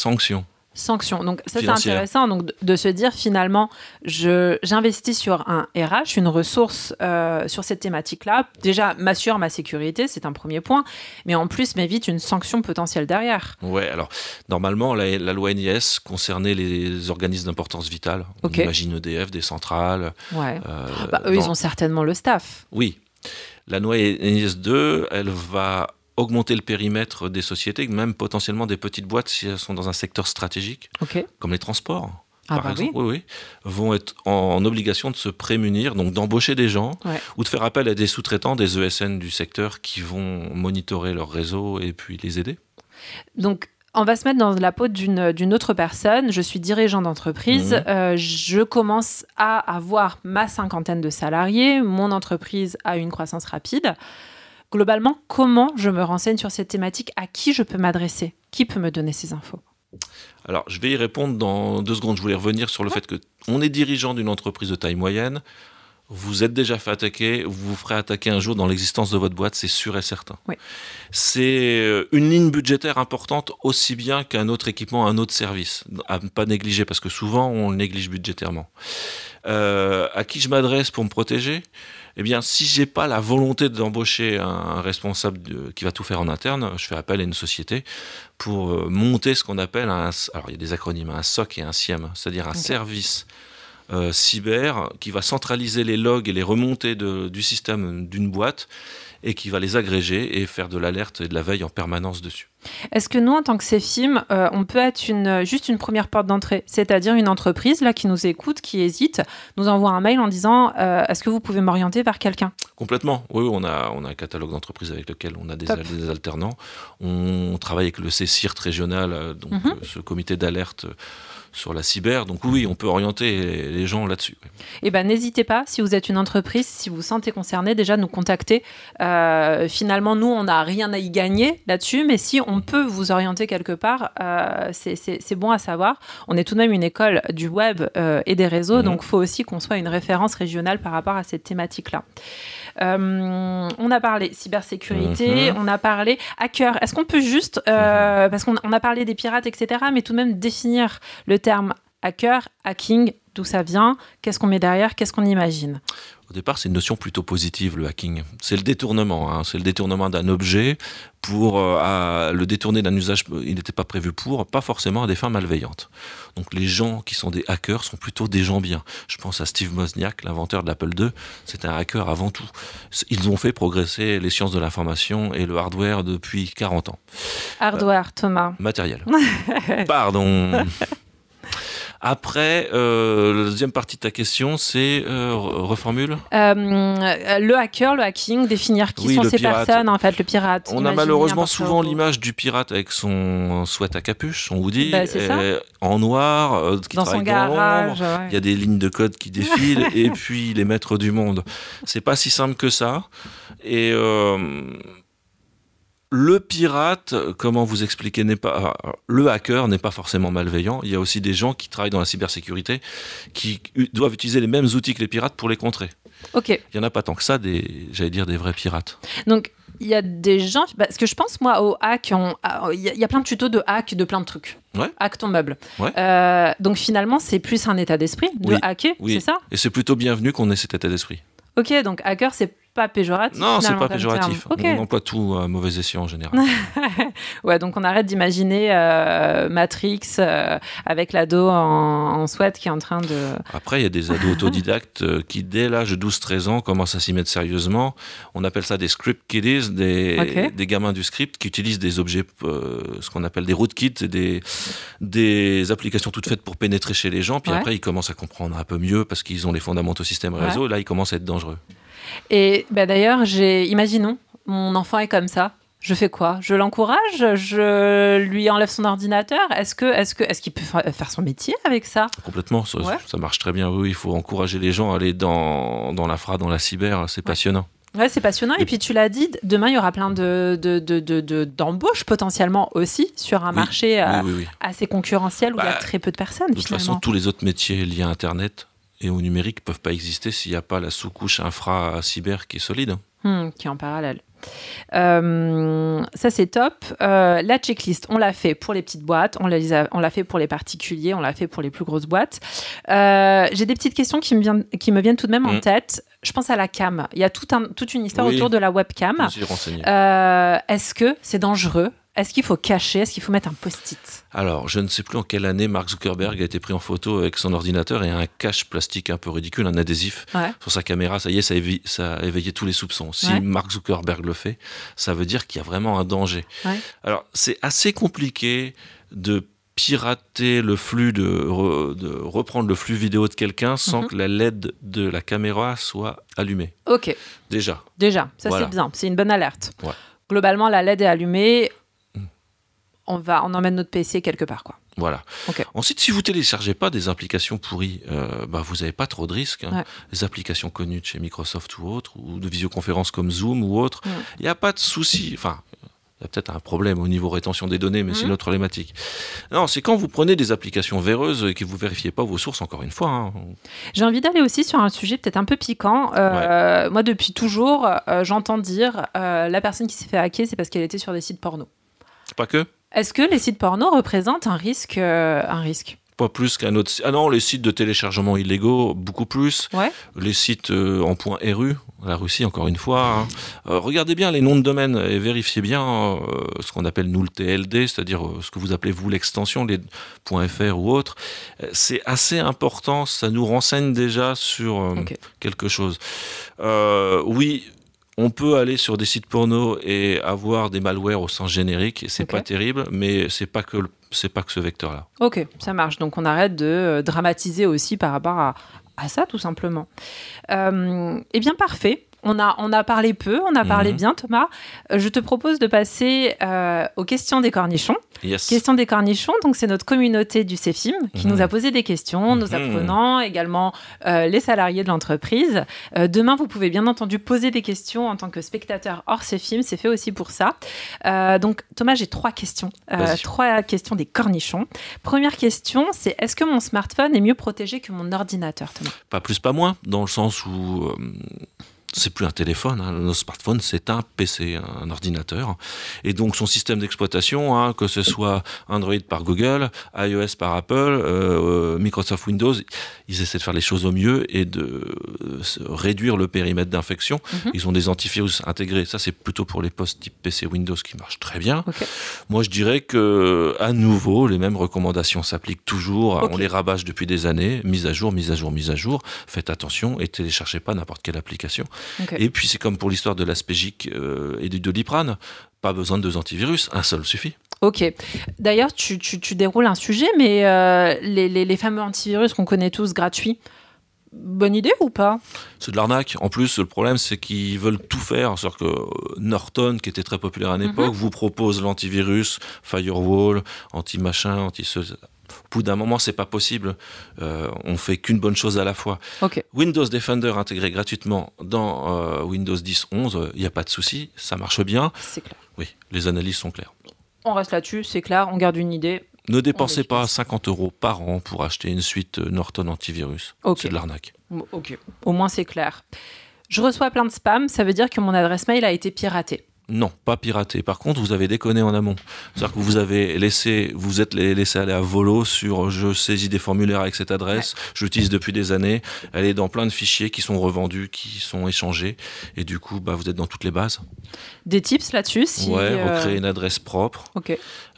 Speaker 4: sanction.
Speaker 3: Sanctions. Donc ça c'est intéressant donc de, se dire finalement je j'investis sur un RH, une ressource euh, sur cette thématique-là. Déjà m'assure ma sécurité, c'est un premier point, mais en plus m'évite une sanction potentielle derrière.
Speaker 4: Ouais, alors normalement, la, la loi NIS concernait les organismes d'importance vitale.
Speaker 3: Ok.
Speaker 4: On imagine EDF, des centrales.
Speaker 3: Ouais.
Speaker 4: euh,
Speaker 3: Bah, eux ils ont certainement le staff.
Speaker 4: Oui. La loi NIS 2, elle va augmenter le périmètre des sociétés, même potentiellement des petites boîtes si elles sont dans un secteur stratégique, comme les transports.
Speaker 3: Ah
Speaker 4: par
Speaker 3: bah
Speaker 4: exemple, oui. oui, vont être en obligation de se prémunir, donc d'embaucher des gens
Speaker 3: Ouais.
Speaker 4: ou de faire appel à des sous-traitants, des ESN du secteur qui vont monitorer leur réseau et puis les aider.
Speaker 3: Donc, on va se mettre dans la peau d'une d'une autre personne. Je suis dirigeant d'entreprise.
Speaker 4: Mhm.
Speaker 3: Euh, je commence à avoir ma cinquantaine de salariés. Mon entreprise a une croissance rapide. Globalement, comment je me renseigne sur cette thématique À qui je peux m'adresser Qui peut me donner ces infos?
Speaker 4: Alors, je vais y répondre dans deux secondes. Je voulais revenir sur le fait que on est dirigeant d'une entreprise de taille moyenne. Vous êtes déjà fait attaquer, vous vous ferez attaquer un jour dans l'existence de votre boîte, c'est sûr et certain. C'est euh, une ligne budgétaire importante aussi bien qu'un autre équipement, un autre service, à ne pas négliger parce que souvent on le néglige budgétairement. Euh, à qui je m'adresse pour me protéger? Eh bien, si j'ai pas la volonté d'embaucher un, responsable de- qui va tout faire en interne, je fais appel à une société pour euh, monter ce qu'on appelle un. Alors, il y a des acronymes, un SOC et un SIEM, c'est-à-dire un service euh, cyber qui va centraliser les logs et les remontées de- du système d'une boîte et qui va les agréger et faire de l'alerte et de la veille en permanence dessus.
Speaker 3: Est-ce que nous, en tant que CEFIM, euh, on peut être une, juste une première porte d'entrée C'est-à-dire une entreprise là, qui nous écoute, qui hésite, nous envoie un mail en disant euh, Est-ce que vous pouvez m'orienter vers quelqu'un?
Speaker 4: Complètement. Oui, on a, on a un catalogue d'entreprises avec lequel on a des, alternants. On travaille avec le CCIRT régional, euh, donc
Speaker 3: Mhm.
Speaker 4: ce comité d'alerte euh, sur la cyber. Donc oui, on peut orienter les gens là-dessus. oui.
Speaker 3: Eh ben, n'hésitez pas, si vous êtes une entreprise, si vous vous sentez concerné, déjà nous contacter. Euh, finalement, nous, on n'a rien à y gagner là-dessus, mais si on on peut vous orienter quelque part, euh, c'est bon à savoir. On est tout de même une école du web euh, et des réseaux,
Speaker 4: Mhm.
Speaker 3: donc il faut aussi qu'on soit une référence régionale par rapport à cette thématique-là. Euh, on a parlé cybersécurité,
Speaker 4: Mhm.
Speaker 3: on a parlé hacker. Est-ce qu'on peut juste, euh, parce qu'on on a parlé des pirates, etc., mais tout de même définir le terme hacker, hacking, d'où ça vient, qu'est-ce qu'on met derrière, qu'est-ce qu'on imagine?
Speaker 4: Au départ, c'est une notion plutôt positive, le hacking. C'est le détournement. hein. C'est le détournement d'un objet pour euh, le détourner d'un usage euh, il n'était pas prévu pour, pas forcément à des fins malveillantes. Donc les gens qui sont des hackers sont plutôt des gens bien. Je pense à Steve Wozniak, l'inventeur de l'Apple II. C'est un hacker avant tout. Ils ont fait progresser les sciences de l'information et le hardware depuis 40 ans.
Speaker 3: Hardware, Thomas.
Speaker 4: Matériel. Pardon. Après, euh, la deuxième partie de ta question, c'est euh, re- reformule.
Speaker 3: Euh, le hacker, le hacking, définir qui
Speaker 4: Oui,
Speaker 3: sont ces
Speaker 4: pirate.
Speaker 3: personnes, en fait, le pirate.
Speaker 4: On a malheureusement souvent l'image du pirate avec son sweat à capuche, son hoodie,
Speaker 3: Bah,
Speaker 4: en noir, euh, qui
Speaker 3: dans son
Speaker 4: dans
Speaker 3: garage. ouais.
Speaker 4: Il y a des lignes de code qui défilent et puis les maîtres du monde. C'est pas si simple que ça. Et euh, le pirate, comment vous expliquer, n'est pas euh, le hacker n'est pas forcément malveillant. Il y a aussi des gens qui travaillent dans la cybersécurité qui doivent utiliser les mêmes outils que les pirates pour les contrer.
Speaker 3: Ok,
Speaker 4: Il y en a pas tant que ça, des, j'allais dire des vrais pirates.
Speaker 3: donc il y a des gens, parce que je pense moi au hack, ah, il y, a- il y a plein de tutos de hack, de plein de trucs.
Speaker 4: Ouais.
Speaker 3: Hack ton meuble.
Speaker 4: Ouais.
Speaker 3: Euh, donc finalement, c'est plus un état d'esprit de
Speaker 4: Oui,
Speaker 3: hacker,
Speaker 4: oui.
Speaker 3: c'est ça?
Speaker 4: Et c'est plutôt bienvenu qu'on ait cet état d'esprit.
Speaker 3: Ok, donc hacker, c'est pas péjoratif.
Speaker 4: Non, c'est pas péjoratif. On emploie tout à mauvais escient en général.
Speaker 3: Ouais, donc on arrête d'imaginer euh, Matrix euh, avec l'ado en, en sweat qui est en train de.
Speaker 4: Après, il y a des ados autodidactes euh, qui, dès l'âge de 12-13 ans, commencent à s'y mettre sérieusement. On appelle ça des script kiddies, des, des gamins du script qui utilisent des objets, euh, ce qu'on appelle des rootkits, des, des applications toutes faites pour pénétrer chez les gens. Puis
Speaker 3: Ouais.
Speaker 4: après, ils commencent à comprendre un peu mieux parce qu'ils ont les fondamentaux système
Speaker 3: Ouais.
Speaker 4: réseau. Là, ils commencent à être dangereux.
Speaker 3: Et bah, d'ailleurs, j'ai, imaginons, mon enfant est comme ça. Je fais quoi? Je l'encourage? Je lui enlève son ordinateur? Est-ce que, est-ce que, est-ce qu'il peut fa- faire son métier avec ça?
Speaker 4: Complètement, ça,
Speaker 3: Ouais.
Speaker 4: ça marche très bien. Oui, il faut encourager les gens à aller dans, dans l'infra, dans la cyber. C'est passionnant.
Speaker 3: Ouais, c'est passionnant. Et, puis tu l'as dit, demain il y aura plein de, de, de, de- de- d'embauches potentiellement aussi sur un
Speaker 4: Oui,
Speaker 3: marché euh,
Speaker 4: Oui, oui, oui.
Speaker 3: assez concurrentiel où il y a
Speaker 4: Bah,
Speaker 3: très peu de personnes
Speaker 4: De toute façon, tous les autres métiers liés à Internet et au numérique peuvent pas exister s'il n'y a pas la sous-couche infra cyber qui est solide.
Speaker 3: Hmm, qui est en parallèle. Euh, ça, c'est top. Euh, la checklist, on l'a fait pour les petites boîtes, on l'a, on l'a fait pour les particuliers, on l'a fait pour les plus grosses boîtes. Euh, j'ai des petites questions qui me, viennent, qui me viennent tout de même en
Speaker 4: Mm.
Speaker 3: tête. Je pense à la cam. Il y a tout un, toute une histoire
Speaker 4: Oui.
Speaker 3: autour de la webcam.
Speaker 4: Je me suis renseigné.
Speaker 3: Est-ce que c'est dangereux Est-ce qu'il faut cacher? Est-ce qu'il faut mettre un post-it?
Speaker 4: Alors, je ne sais plus en quelle année Mark Zuckerberg a été pris en photo avec son ordinateur et un cache plastique un peu ridicule, un adhésif
Speaker 3: Ouais.
Speaker 4: sur sa caméra. Ça y est, ça ça a éveillé tous les soupçons. Si
Speaker 3: Ouais.
Speaker 4: Mark Zuckerberg le fait, ça veut dire qu'il y a vraiment un danger.
Speaker 3: Ouais.
Speaker 4: Alors, c'est assez compliqué de pirater le flux, de, re- de reprendre le flux vidéo de quelqu'un sans
Speaker 3: Mhm.
Speaker 4: que la LED de la caméra soit allumée.
Speaker 3: Ok,
Speaker 4: Déjà.
Speaker 3: déjà, ça
Speaker 4: Voilà.
Speaker 3: c'est bien, c'est une bonne alerte.
Speaker 4: Ouais.
Speaker 3: Globalement, la LED est allumée. On va, on emmène notre PC quelque part, quoi.
Speaker 4: Voilà. Ensuite, si vous téléchargez pas des applications pourries, euh, bah, vous n'avez pas trop de risques. hein.
Speaker 3: Ouais.
Speaker 4: Les applications connues de chez Microsoft ou autres, ou de visioconférences comme Zoom ou autres, il
Speaker 3: Mm.
Speaker 4: n'y a pas de souci. Enfin, il y a peut-être un problème au niveau rétention des données, mais c'est
Speaker 3: Mhm.
Speaker 4: une autre problématique. Non, c'est quand vous prenez des applications véreuses et que vous vérifiez pas vos sources, encore une fois. hein.
Speaker 3: J'ai envie d'aller aussi sur un sujet peut-être un peu piquant. Euh, Moi, depuis toujours, euh, j'entends dire euh, la personne qui s'est fait hacker, c'est parce qu'elle était sur des sites porno.
Speaker 4: Pas que.
Speaker 3: Est-ce que les sites porno représentent un risque, euh, un risque?
Speaker 4: Pas plus qu'un autre. Ah non, les sites de téléchargement illégaux, beaucoup plus.
Speaker 3: Ouais.
Speaker 4: Les sites euh, en point .ru, la Russie encore une fois. hein. Euh, regardez bien les noms de domaine et vérifiez bien euh, ce qu'on appelle nous le TLD, c'est-à-dire ce que vous appelez vous l'extension, les .fr ou autres. Euh, C'est assez important, ça nous renseigne déjà sur quelque chose. Oui. On peut aller sur des sites porno et avoir des malwares au sens générique, c'est
Speaker 3: Ok.
Speaker 4: pas terrible, mais c'est pas que c'est pas que ce vecteur-là.
Speaker 3: Ok, ça marche. Donc on arrête de euh, dramatiser aussi par rapport à, à ça, tout simplement. Euh, eh bien, parfait. On a, on a parlé peu, on a parlé
Speaker 4: Mhm.
Speaker 3: bien, Thomas. Euh, je te propose de passer euh, aux questions des cornichons.
Speaker 4: Yes.
Speaker 3: Question des cornichons, donc c'est notre communauté du CEFIM qui
Speaker 4: Mhm.
Speaker 3: nous a posé des questions, nos
Speaker 4: Mhm.
Speaker 3: apprenants, également euh, les salariés de l'entreprise. Euh, demain, vous pouvez bien entendu poser des questions en tant que spectateur hors CEFIM, c'est fait aussi pour ça. Donc Thomas, j'ai trois questions. Trois questions des cornichons. Première question, c'est est-ce que mon smartphone est mieux protégé que mon ordinateur, Thomas?
Speaker 4: Pas plus, pas moins, dans le sens où c'est plus un téléphone, hein, nos smartphones, c'est un PC, un ordinateur. Et donc son système d'exploitation, hein, que ce soit Android par Google, iOS par Apple, euh, Microsoft Windows, ils essaient de faire les choses au mieux et de euh, réduire le périmètre d'infection.
Speaker 3: Mhm.
Speaker 4: Ils ont des antivirus intégrés. Ça, c'est plutôt pour les postes type PC Windows qui marchent très bien. Moi, je dirais que, à nouveau, les mêmes recommandations s'appliquent toujours. On les rabâche depuis des années. Mise à jour, mise à jour, mise à jour. Faites attention et téléchargez pas n'importe quelle application. Et puis, c'est comme pour l'histoire de l'aspégique euh, et du doliprane. Pas besoin de deux antivirus. Un seul suffit.
Speaker 3: Ok. D'ailleurs, tu, tu- tu déroules un sujet, mais euh, les, les- les fameux antivirus qu'on connaît tous gratuits, bonne idée ou pas?
Speaker 4: C'est de l'arnaque. En plus, le problème, c'est qu'ils veulent tout faire. C'est-à-dire que euh, Norton, qui était très populaire à une
Speaker 3: Mhm.
Speaker 4: époque, vous propose l'antivirus, firewall, anti-machin, anti-ce. Au bout d'un moment, c'est pas possible. Euh, on fait qu'une bonne chose à la fois.
Speaker 3: Ok.
Speaker 4: Windows Defender intégré gratuitement dans euh, Windows 10, 11, il n'y a pas de souci, ça marche bien.
Speaker 3: C'est clair.
Speaker 4: Oui, les analyses sont claires.
Speaker 3: On reste là-dessus, c'est clair, on garde une idée.
Speaker 4: Ne dépensez pas 50 euros par an pour acheter une suite euh, Norton antivirus. C'est de l'arnaque.
Speaker 3: Ok. Au moins, c'est clair. Je reçois plein de spam, ça veut dire que mon adresse mail a été piratée.
Speaker 4: Non, pas piraté. Par contre, vous avez déconné en amont. C'est-à-dire que vous avez laissé, vous êtes laissé aller à volo sur je saisis des formulaires avec cette adresse, je l'utilise depuis des années, elle est dans plein de fichiers qui sont revendus, qui sont échangés, et du coup, bah, vous êtes dans toutes les bases.
Speaker 3: Des tips là-dessus si,
Speaker 4: ouais,
Speaker 3: euh,
Speaker 4: recréer une adresse propre.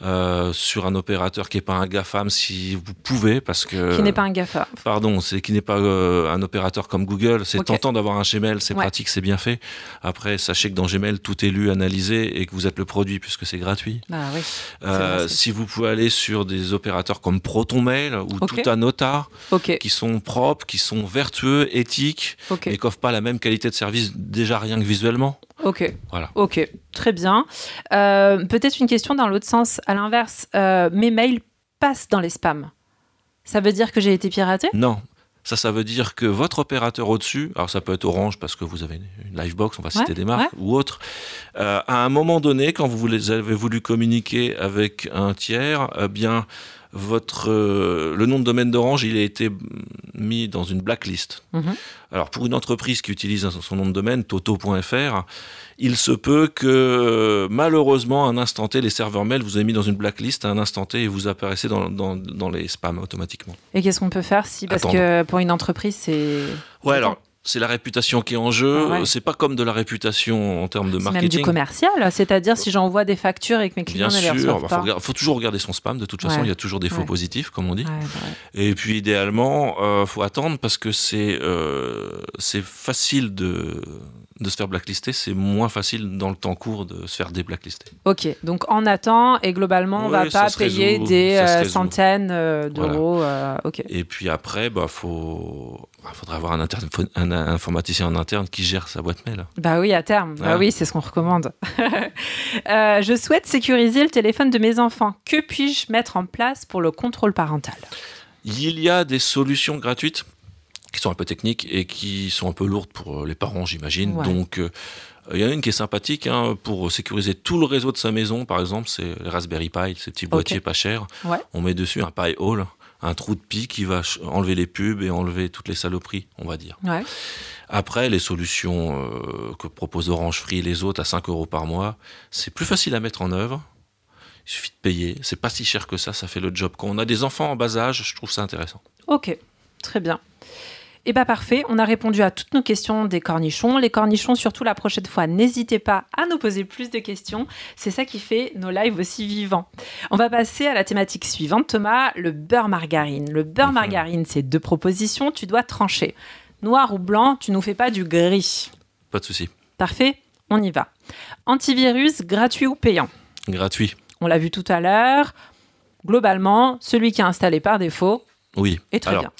Speaker 4: Euh, sur un opérateur qui n'est pas un GAFAM si vous pouvez, parce que...
Speaker 3: Qui n'est pas un GAFA.
Speaker 4: Pardon, c'est qui n'est pas euh, un opérateur comme Google. C'est tentant d'avoir un Gmail, c'est
Speaker 3: Ouais.
Speaker 4: pratique, c'est bien fait. Après, sachez que dans Gmail, tout est lu, et que vous êtes le produit puisque c'est gratuit.
Speaker 3: Bah oui.
Speaker 4: Euh,
Speaker 3: vrai,
Speaker 4: si vous pouvez aller sur des opérateurs comme ProtonMail ou
Speaker 3: Ok.
Speaker 4: tout un nota
Speaker 3: Ok.
Speaker 4: qui sont propres, qui sont vertueux, éthiques
Speaker 3: Ok.
Speaker 4: et qui n'offrent pas la même qualité de service déjà rien que visuellement.
Speaker 3: Ok.
Speaker 4: Voilà.
Speaker 3: Ok. Très bien. Euh, Peut-être une question dans l'autre sens. À l'inverse, euh, mes mails passent dans les spams. Ça veut dire que j'ai été piratée
Speaker 4: Non. Ça, ça veut dire que votre opérateur au-dessus, alors ça peut être Orange parce que vous avez une Livebox, on va citer
Speaker 3: Ouais,
Speaker 4: des marques, ou autre, euh, à un moment donné, quand vous avez voulu communiquer avec un tiers, eh bien, votre, euh, le nom de domaine d'Orange, il a été mis dans une blacklist.
Speaker 3: Mhm.
Speaker 4: Alors, pour une entreprise qui utilise son nom de domaine, toto.fr, il se peut que, malheureusement, à un instant T, les serveurs mail vous aient mis dans une blacklist à un instant T et vous apparaissez dans, dans- dans les spams automatiquement.
Speaker 3: Et qu'est-ce qu'on peut faire si Parce
Speaker 4: Attendre.
Speaker 3: que pour une entreprise, c'est.
Speaker 4: Ouais, alors, c'est la réputation qui est en jeu.
Speaker 3: Ah ouais.
Speaker 4: C'est pas comme de la réputation en termes de
Speaker 3: C'est même du
Speaker 4: marketing.
Speaker 3: commercial, c'est-à-dire si j'envoie des factures et que mes clients
Speaker 4: Bien
Speaker 3: ne les reçoivent
Speaker 4: il
Speaker 3: pas.
Speaker 4: faut, faut toujours regarder son spam. De toute façon,
Speaker 3: Ouais.
Speaker 4: il y a toujours des faux
Speaker 3: Ouais.
Speaker 4: positifs, comme on dit.
Speaker 3: Bah.
Speaker 4: Et puis, idéalement, euh, faut attendre parce que c'est euh, c'est facile de, de se faire blacklister. C'est moins facile dans le temps court de se faire déblacklister.
Speaker 3: Ok, donc on attend et globalement on
Speaker 4: Ouais,
Speaker 3: va pas payer
Speaker 4: résout,
Speaker 3: des euh, centaines euh, d'euros. euh, ok.
Speaker 4: Et puis après, bah, faut, bah, faudra avoir un, interne- un informaticien en interne qui gère sa boîte mail.
Speaker 3: Bah oui, à terme. Bah
Speaker 4: Ah.
Speaker 3: oui, c'est ce qu'on recommande. Euh, je souhaite sécuriser le téléphone de mes enfants. Que puis-je mettre en place pour le contrôle parental?
Speaker 4: Il y a des solutions gratuites qui sont un peu techniques et qui sont un peu lourdes pour les parents, j'imagine.
Speaker 3: Ouais.
Speaker 4: Donc, euh, il y en a une qui est sympathique hein, pour sécuriser tout le réseau de sa maison, par exemple, c'est les Raspberry Pi, ces petits boîtiers pas chers.
Speaker 3: Ouais.
Speaker 4: On met dessus un Pi Hole, un trou de pi qui va enlever les pubs et enlever toutes les saloperies, on va dire.
Speaker 3: Ouais.
Speaker 4: Après, les solutions euh, que propose Orange Free et les autres à 5 euros par mois, c'est plus facile à mettre en œuvre. Il suffit de payer. C'est pas si cher que ça, ça fait le job. Quand on a des enfants en bas âge, je trouve ça intéressant.
Speaker 3: Ok, très bien. Et bah parfait, on a répondu à toutes nos questions des cornichons. Les cornichons, surtout la prochaine fois, n'hésitez pas à nous poser plus de questions. C'est ça qui fait nos lives aussi vivants. On va passer à la thématique suivante, Thomas, le beurre margarine. Le beurre
Speaker 4: Mhm.
Speaker 3: margarine, c'est deux propositions, tu dois trancher. Noir ou blanc, tu nous fais pas du gris.
Speaker 4: Pas de souci.
Speaker 3: Parfait, on y va. Antivirus gratuit ou payant?
Speaker 4: Gratuit.
Speaker 3: On l'a vu tout à l'heure. Globalement, celui qui est installé par défaut
Speaker 4: Oui.
Speaker 3: est très
Speaker 4: Alors,
Speaker 3: bien.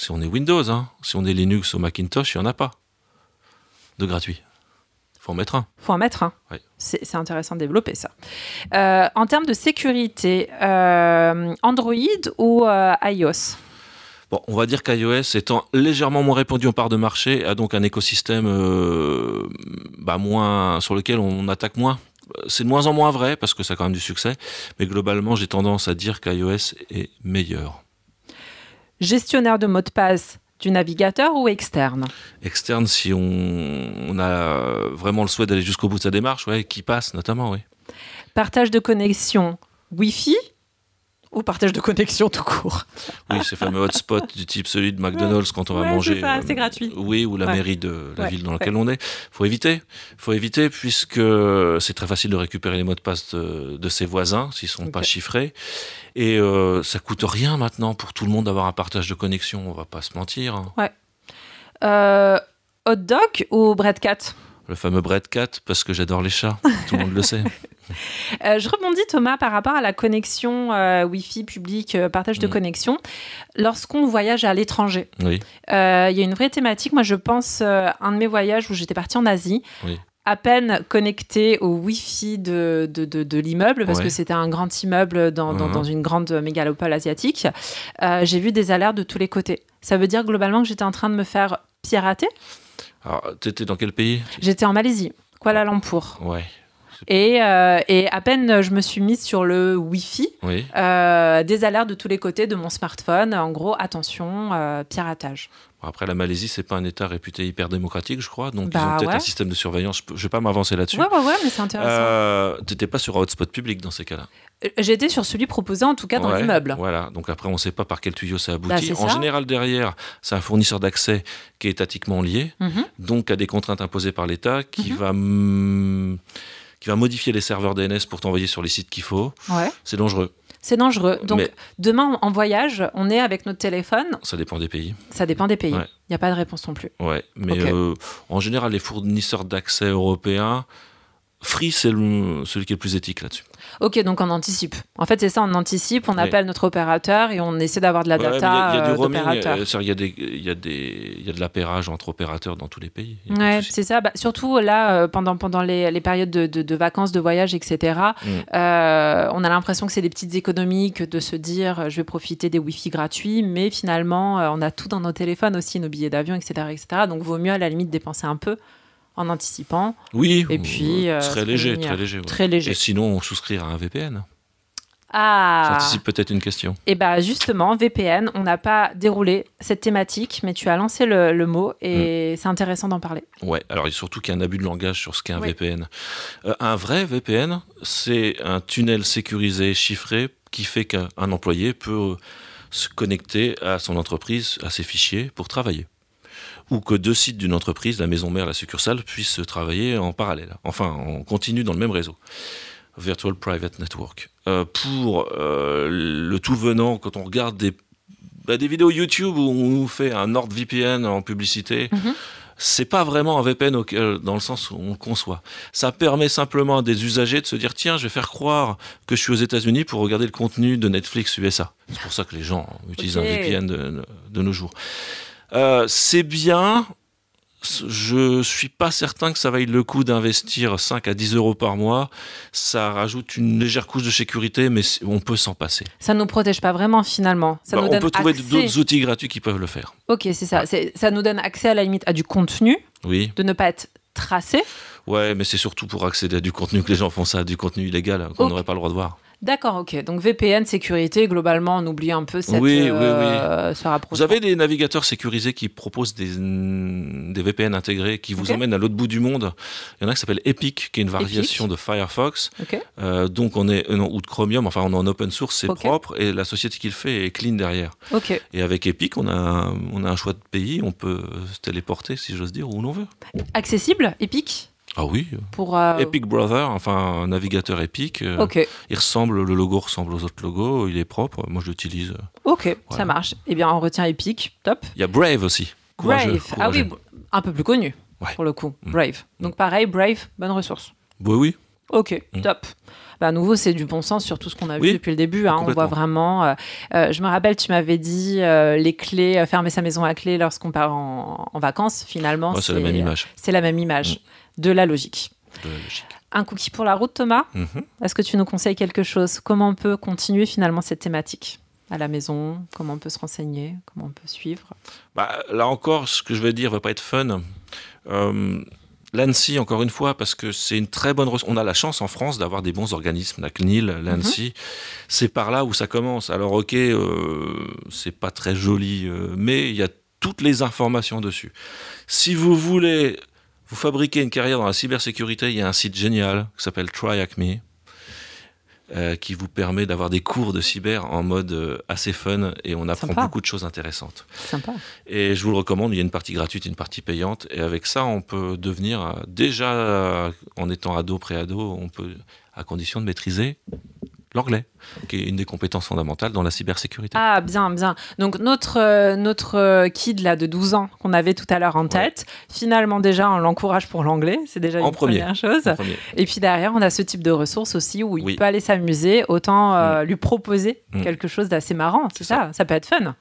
Speaker 4: Si on est Windows, hein, si on est Linux ou Macintosh, il n'y en a pas de gratuit. faut en mettre un.
Speaker 3: faut en mettre un.
Speaker 4: Oui.
Speaker 3: C'est intéressant de développer ça. Euh, en termes de sécurité, euh, Android ou euh, iOS?
Speaker 4: Bon, on va dire qu'iOS étant légèrement moins répandu en part de marché, a donc un écosystème bah, moins sur lequel on attaque moins. C'est de moins en moins vrai parce que ça a quand même du succès, mais globalement, j'ai tendance à dire qu'iOS est meilleur.
Speaker 3: Gestionnaire de mots de passe du navigateur ou externe?
Speaker 4: Externe, si on, on a vraiment le souhait d'aller jusqu'au bout de sa démarche, ouais, qui passe notamment, oui.
Speaker 3: Partage de connexion Wi-Fi ou partage de connexion tout court
Speaker 4: Oui, ces fameux hotspots du type celui de McDonald's quand on va
Speaker 3: Ouais,
Speaker 4: manger.
Speaker 3: c'est ça,
Speaker 4: euh,
Speaker 3: c'est gratuit.
Speaker 4: Oui, ou la
Speaker 3: Ouais.
Speaker 4: mairie de la
Speaker 3: Ouais,
Speaker 4: ville dans laquelle on est. Faut éviter. Faut éviter puisque c'est très facile de récupérer les mots de passe de, de ses voisins s'ils sont
Speaker 3: Ok.
Speaker 4: pas chiffrés. Et euh, ça coûte rien maintenant pour tout le monde d'avoir un partage de connexion. On va pas se mentir. hein.
Speaker 3: Euh, Hot dog ou bread cat?
Speaker 4: Le fameux Bread Cat parce que j'adore les chats. tout le monde le sait.
Speaker 3: Euh, je rebondis Thomas par rapport à la connexion euh, Wi-Fi public, euh, partage de
Speaker 4: Mm.
Speaker 3: connexion. Lorsqu'on voyage à l'étranger,
Speaker 4: Oui.
Speaker 3: euh, il y a une vraie thématique. Moi, je pense euh, un de mes voyages où j'étais partie en Asie.
Speaker 4: Oui.
Speaker 3: À peine connecté au Wi-Fi de, de, de- de l'immeuble, parce
Speaker 4: Ouais.
Speaker 3: que c'était un grand immeuble dans, dans-
Speaker 4: Mhm.
Speaker 3: dans une grande mégalopole asiatique, euh, j'ai vu des alertes de tous les côtés. Ça veut dire globalement que j'étais en train de me faire pirater.
Speaker 4: Alors, t'étais dans quel pays?
Speaker 3: J'étais en Malaisie, Kuala Lumpur.
Speaker 4: Ouais.
Speaker 3: Et, euh, et à peine je me suis mise sur le Wi-Fi,
Speaker 4: Oui.
Speaker 3: euh, des alertes de tous les côtés de mon smartphone. En gros, attention, euh, piratage.
Speaker 4: Après, la Malaisie, c'est pas un État réputé hyper démocratique, je crois. Donc,
Speaker 3: Bah
Speaker 4: ils ont peut-être
Speaker 3: ouais.
Speaker 4: un système de surveillance. Je Je vais pas m'avancer là-dessus.
Speaker 3: Ouais, ouais, ouais, mais c'est intéressant.
Speaker 4: Euh, T'étais pas sur un hotspot public dans ces cas-là.
Speaker 3: J'étais sur celui proposé, en tout cas, dans
Speaker 4: Ouais,
Speaker 3: l'immeuble.
Speaker 4: Voilà. Donc après, on ne sait pas par quel tuyau ça
Speaker 3: Bah,
Speaker 4: aboutit.
Speaker 3: c'est
Speaker 4: en
Speaker 3: ça.
Speaker 4: général, derrière, c'est un fournisseur d'accès qui est étatiquement lié,
Speaker 3: Mhm.
Speaker 4: donc à des contraintes imposées par l'État, qui
Speaker 3: Mhm.
Speaker 4: va qui va modifier les serveurs DNS pour t'envoyer sur les sites qu'il faut.
Speaker 3: Ouais.
Speaker 4: C'est dangereux.
Speaker 3: C'est dangereux. Donc,
Speaker 4: Mais-
Speaker 3: demain, en voyage, on est avec notre téléphone.
Speaker 4: Ça dépend des pays.
Speaker 3: Ça dépend des pays. Il
Speaker 4: Ouais.
Speaker 3: n'y a pas de réponse non plus.
Speaker 4: Ouais. Mais euh, en général, les fournisseurs d'accès européens, Free, c'est celui qui est le plus éthique là-dessus.
Speaker 3: Ok, donc on anticipe. En fait, c'est ça, on anticipe, on
Speaker 4: Oui.
Speaker 3: appelle notre opérateur et on essaie d'avoir de la data
Speaker 4: Il y a, y a
Speaker 3: euh,
Speaker 4: du roaming, euh, il y a des, y a des, il y a de l'appairage entre opérateurs dans tous les pays.
Speaker 3: Ouais, c'est ça. Bah, surtout là, euh, pendant, pendant les, les périodes de, de- de vacances, de voyage, etc.,
Speaker 4: Mm.
Speaker 3: euh, on a l'impression que c'est des petites économies que de se dire je vais profiter des Wi-Fi gratuits, mais finalement, on a tout dans nos téléphones aussi, nos billets d'avion, etc., etc. Donc, vaut mieux à la limite dépenser un peu en anticipant.
Speaker 4: Oui,
Speaker 3: Et puis, euh,
Speaker 4: très
Speaker 3: se
Speaker 4: léger, très léger. ouais.
Speaker 3: Très léger.
Speaker 4: Et sinon, on souscrire à un VPN.
Speaker 3: Ah
Speaker 4: J'anticipe peut-être une question.
Speaker 3: Et bah justement, VPN, on n'a pas déroulé cette thématique, mais tu as lancé le, le mot
Speaker 4: Mm.
Speaker 3: et c'est intéressant d'en parler.
Speaker 4: Ouais, alors il surtout qu'il y a un abus de langage sur ce qu'est un
Speaker 3: Oui.
Speaker 4: VPN. Euh, un vrai VPN, c'est un tunnel sécurisé, chiffré, qui fait qu'un un employé peut euh, se connecter à son entreprise, à ses fichiers, pour travailler. Ou que deux sites d'une entreprise, la maison mère, la succursale, puissent travailler en parallèle, enfin en continu dans le même réseau. Virtual Private Network. Euh, pour euh, le tout venant, quand on regarde des, bah, des vidéos YouTube où on nous fait un NordVPN en publicité,
Speaker 3: Mhm.
Speaker 4: c'est pas vraiment un VPN auquel- dans le sens où on le conçoit. Ça permet simplement à des usagers de se dire tiens, je vais faire croire que je suis aux États-Unis pour regarder le contenu de Netflix USA. C'est pour ça que les gens utilisent un VPN de, de nos jours. Euh, c'est bien. Je suis pas certain que ça vaille le coup d'investir 5 à 10 euros par mois. Ça rajoute une légère couche de sécurité, mais on peut s'en passer.
Speaker 3: Ça nous protège pas vraiment finalement. Ça
Speaker 4: Bah,
Speaker 3: nous
Speaker 4: on
Speaker 3: donne
Speaker 4: peut trouver
Speaker 3: accès...
Speaker 4: d'autres outils gratuits qui peuvent le faire.
Speaker 3: Ok, c'est ça. Ça nous donne accès à la limite à du contenu,
Speaker 4: Oui.
Speaker 3: de ne pas être tracé.
Speaker 4: Ouais, mais c'est surtout pour accéder à du contenu que les gens font ça, du contenu illégal hein, qu'on n'aurait pas le droit de voir.
Speaker 3: D'accord, ok. Donc VPN, sécurité, globalement, on oublie un peu cette,
Speaker 4: Oui, oui,
Speaker 3: euh, ce rapprochement.
Speaker 4: Vous avez des navigateurs sécurisés qui proposent des, des VPN intégrés qui vous emmènent à l'autre bout du monde. Il y en a qui s'appelle Epic, qui est une variation de Firefox.
Speaker 3: Ok.
Speaker 4: Euh, donc on est euh, non, ou de Chromium, enfin on est en open source, c'est propre et la société qui le fait est clean derrière.
Speaker 3: Ok.
Speaker 4: Et avec Epic, on a on a un choix de pays, on peut se téléporter si j'ose dire où l'on veut.
Speaker 3: Accessible, Epic?
Speaker 4: Ah oui,
Speaker 3: pour. euh,
Speaker 4: Epic Brother, enfin un navigateur Epic. euh,
Speaker 3: Ok.
Speaker 4: Il ressemble, le logo ressemble aux autres logos, il est propre. Moi je l'utilise.
Speaker 3: Ok, ça marche. Eh bien, on retient Epic. Top.
Speaker 4: Il y a Brave aussi. Courageux,
Speaker 3: Brave. Ah oui, un peu plus connu
Speaker 4: Ouais.
Speaker 3: pour le coup.
Speaker 4: Mm.
Speaker 3: Brave. Donc pareil, Brave, bonne ressource.
Speaker 4: Oui, oui.
Speaker 3: Ok,
Speaker 4: Mm.
Speaker 3: top. Bah, à nouveau, c'est du bon sens sur tout ce qu'on a vu depuis le début. hein. On voit vraiment. euh, euh, je me rappelle, tu m'avais dit euh, les clés, fermer sa maison à clé lorsqu'on part en, en vacances. Finalement,
Speaker 4: Ouais, c'est la même image
Speaker 3: C'est la même image
Speaker 4: Mm.
Speaker 3: De la logique.
Speaker 4: de la logique.
Speaker 3: Un cookie pour la route, Thomas.
Speaker 4: Mhm.
Speaker 3: Est-ce que tu nous conseilles quelque chose? Comment on peut continuer finalement cette thématique à la maison? Comment on peut se renseigner? Comment on peut suivre?
Speaker 4: Bah, là encore, ce que je vais dire va pas être fun. Euh, L'ANSI, encore une fois, parce que c'est une très bonne. On a la chance en France d'avoir des bons organismes, la CNIL, l'ANSI. C'est par là où ça commence. Alors, ok, euh, c'est pas très joli, euh, mais il y a toutes les informations dessus. Si vous voulez vous fabriquer une carrière dans la cybersécurité, il y a un site génial qui s'appelle TryAcme. euh, qui vous permet d'avoir des cours de cyber en mode euh, assez fun et on apprend
Speaker 3: Sympa.
Speaker 4: beaucoup de choses intéressantes.
Speaker 3: Sympa.
Speaker 4: Et je vous le recommande, il y a une partie gratuite et une partie payante. Et avec ça, on peut devenir, euh, déjà euh, en étant ado, pré-ado, on peut, à condition de maîtriser l'anglais, qui est une des compétences fondamentales dans la cybersécurité.
Speaker 3: Ah, bien, bien. Donc, notre, euh, notre euh, kid là, de 12 ans qu'on avait tout à l'heure en tête, finalement, déjà, on l'encourage pour l'anglais. C'est déjà
Speaker 4: En
Speaker 3: une
Speaker 4: premier.
Speaker 3: première chose.
Speaker 4: En premier.
Speaker 3: Et puis derrière, on a ce type de ressources aussi où il
Speaker 4: Oui.
Speaker 3: peut aller s'amuser, autant euh, lui proposer
Speaker 4: Mm.
Speaker 3: quelque chose d'assez marrant. C'est ça. ça, peut être fun.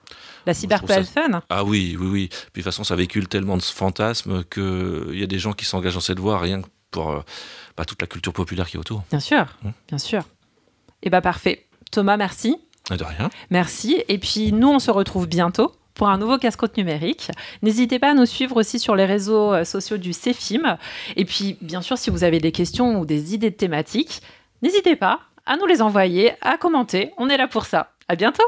Speaker 3: La cyber peut
Speaker 4: ça-
Speaker 3: être fun.
Speaker 4: Ah oui, oui, oui. Puis de toute façon, ça véhicule tellement de fantasmes qu'il y a des gens qui s'engagent dans cette voie rien que pour euh, bah, toute la culture populaire qui est autour.
Speaker 3: Bien sûr,
Speaker 4: Mm.
Speaker 3: bien sûr. Et bah parfait. Thomas, merci.
Speaker 4: De rien.
Speaker 3: Merci. Et puis nous, on se retrouve bientôt pour un nouveau casse-croûte numérique. N'hésitez pas à nous suivre aussi sur les réseaux euh, sociaux du CEFIM. Et puis, bien sûr, si vous avez des questions ou des idées de thématiques, n'hésitez pas à nous les envoyer, à commenter. On est là pour ça. À bientôt.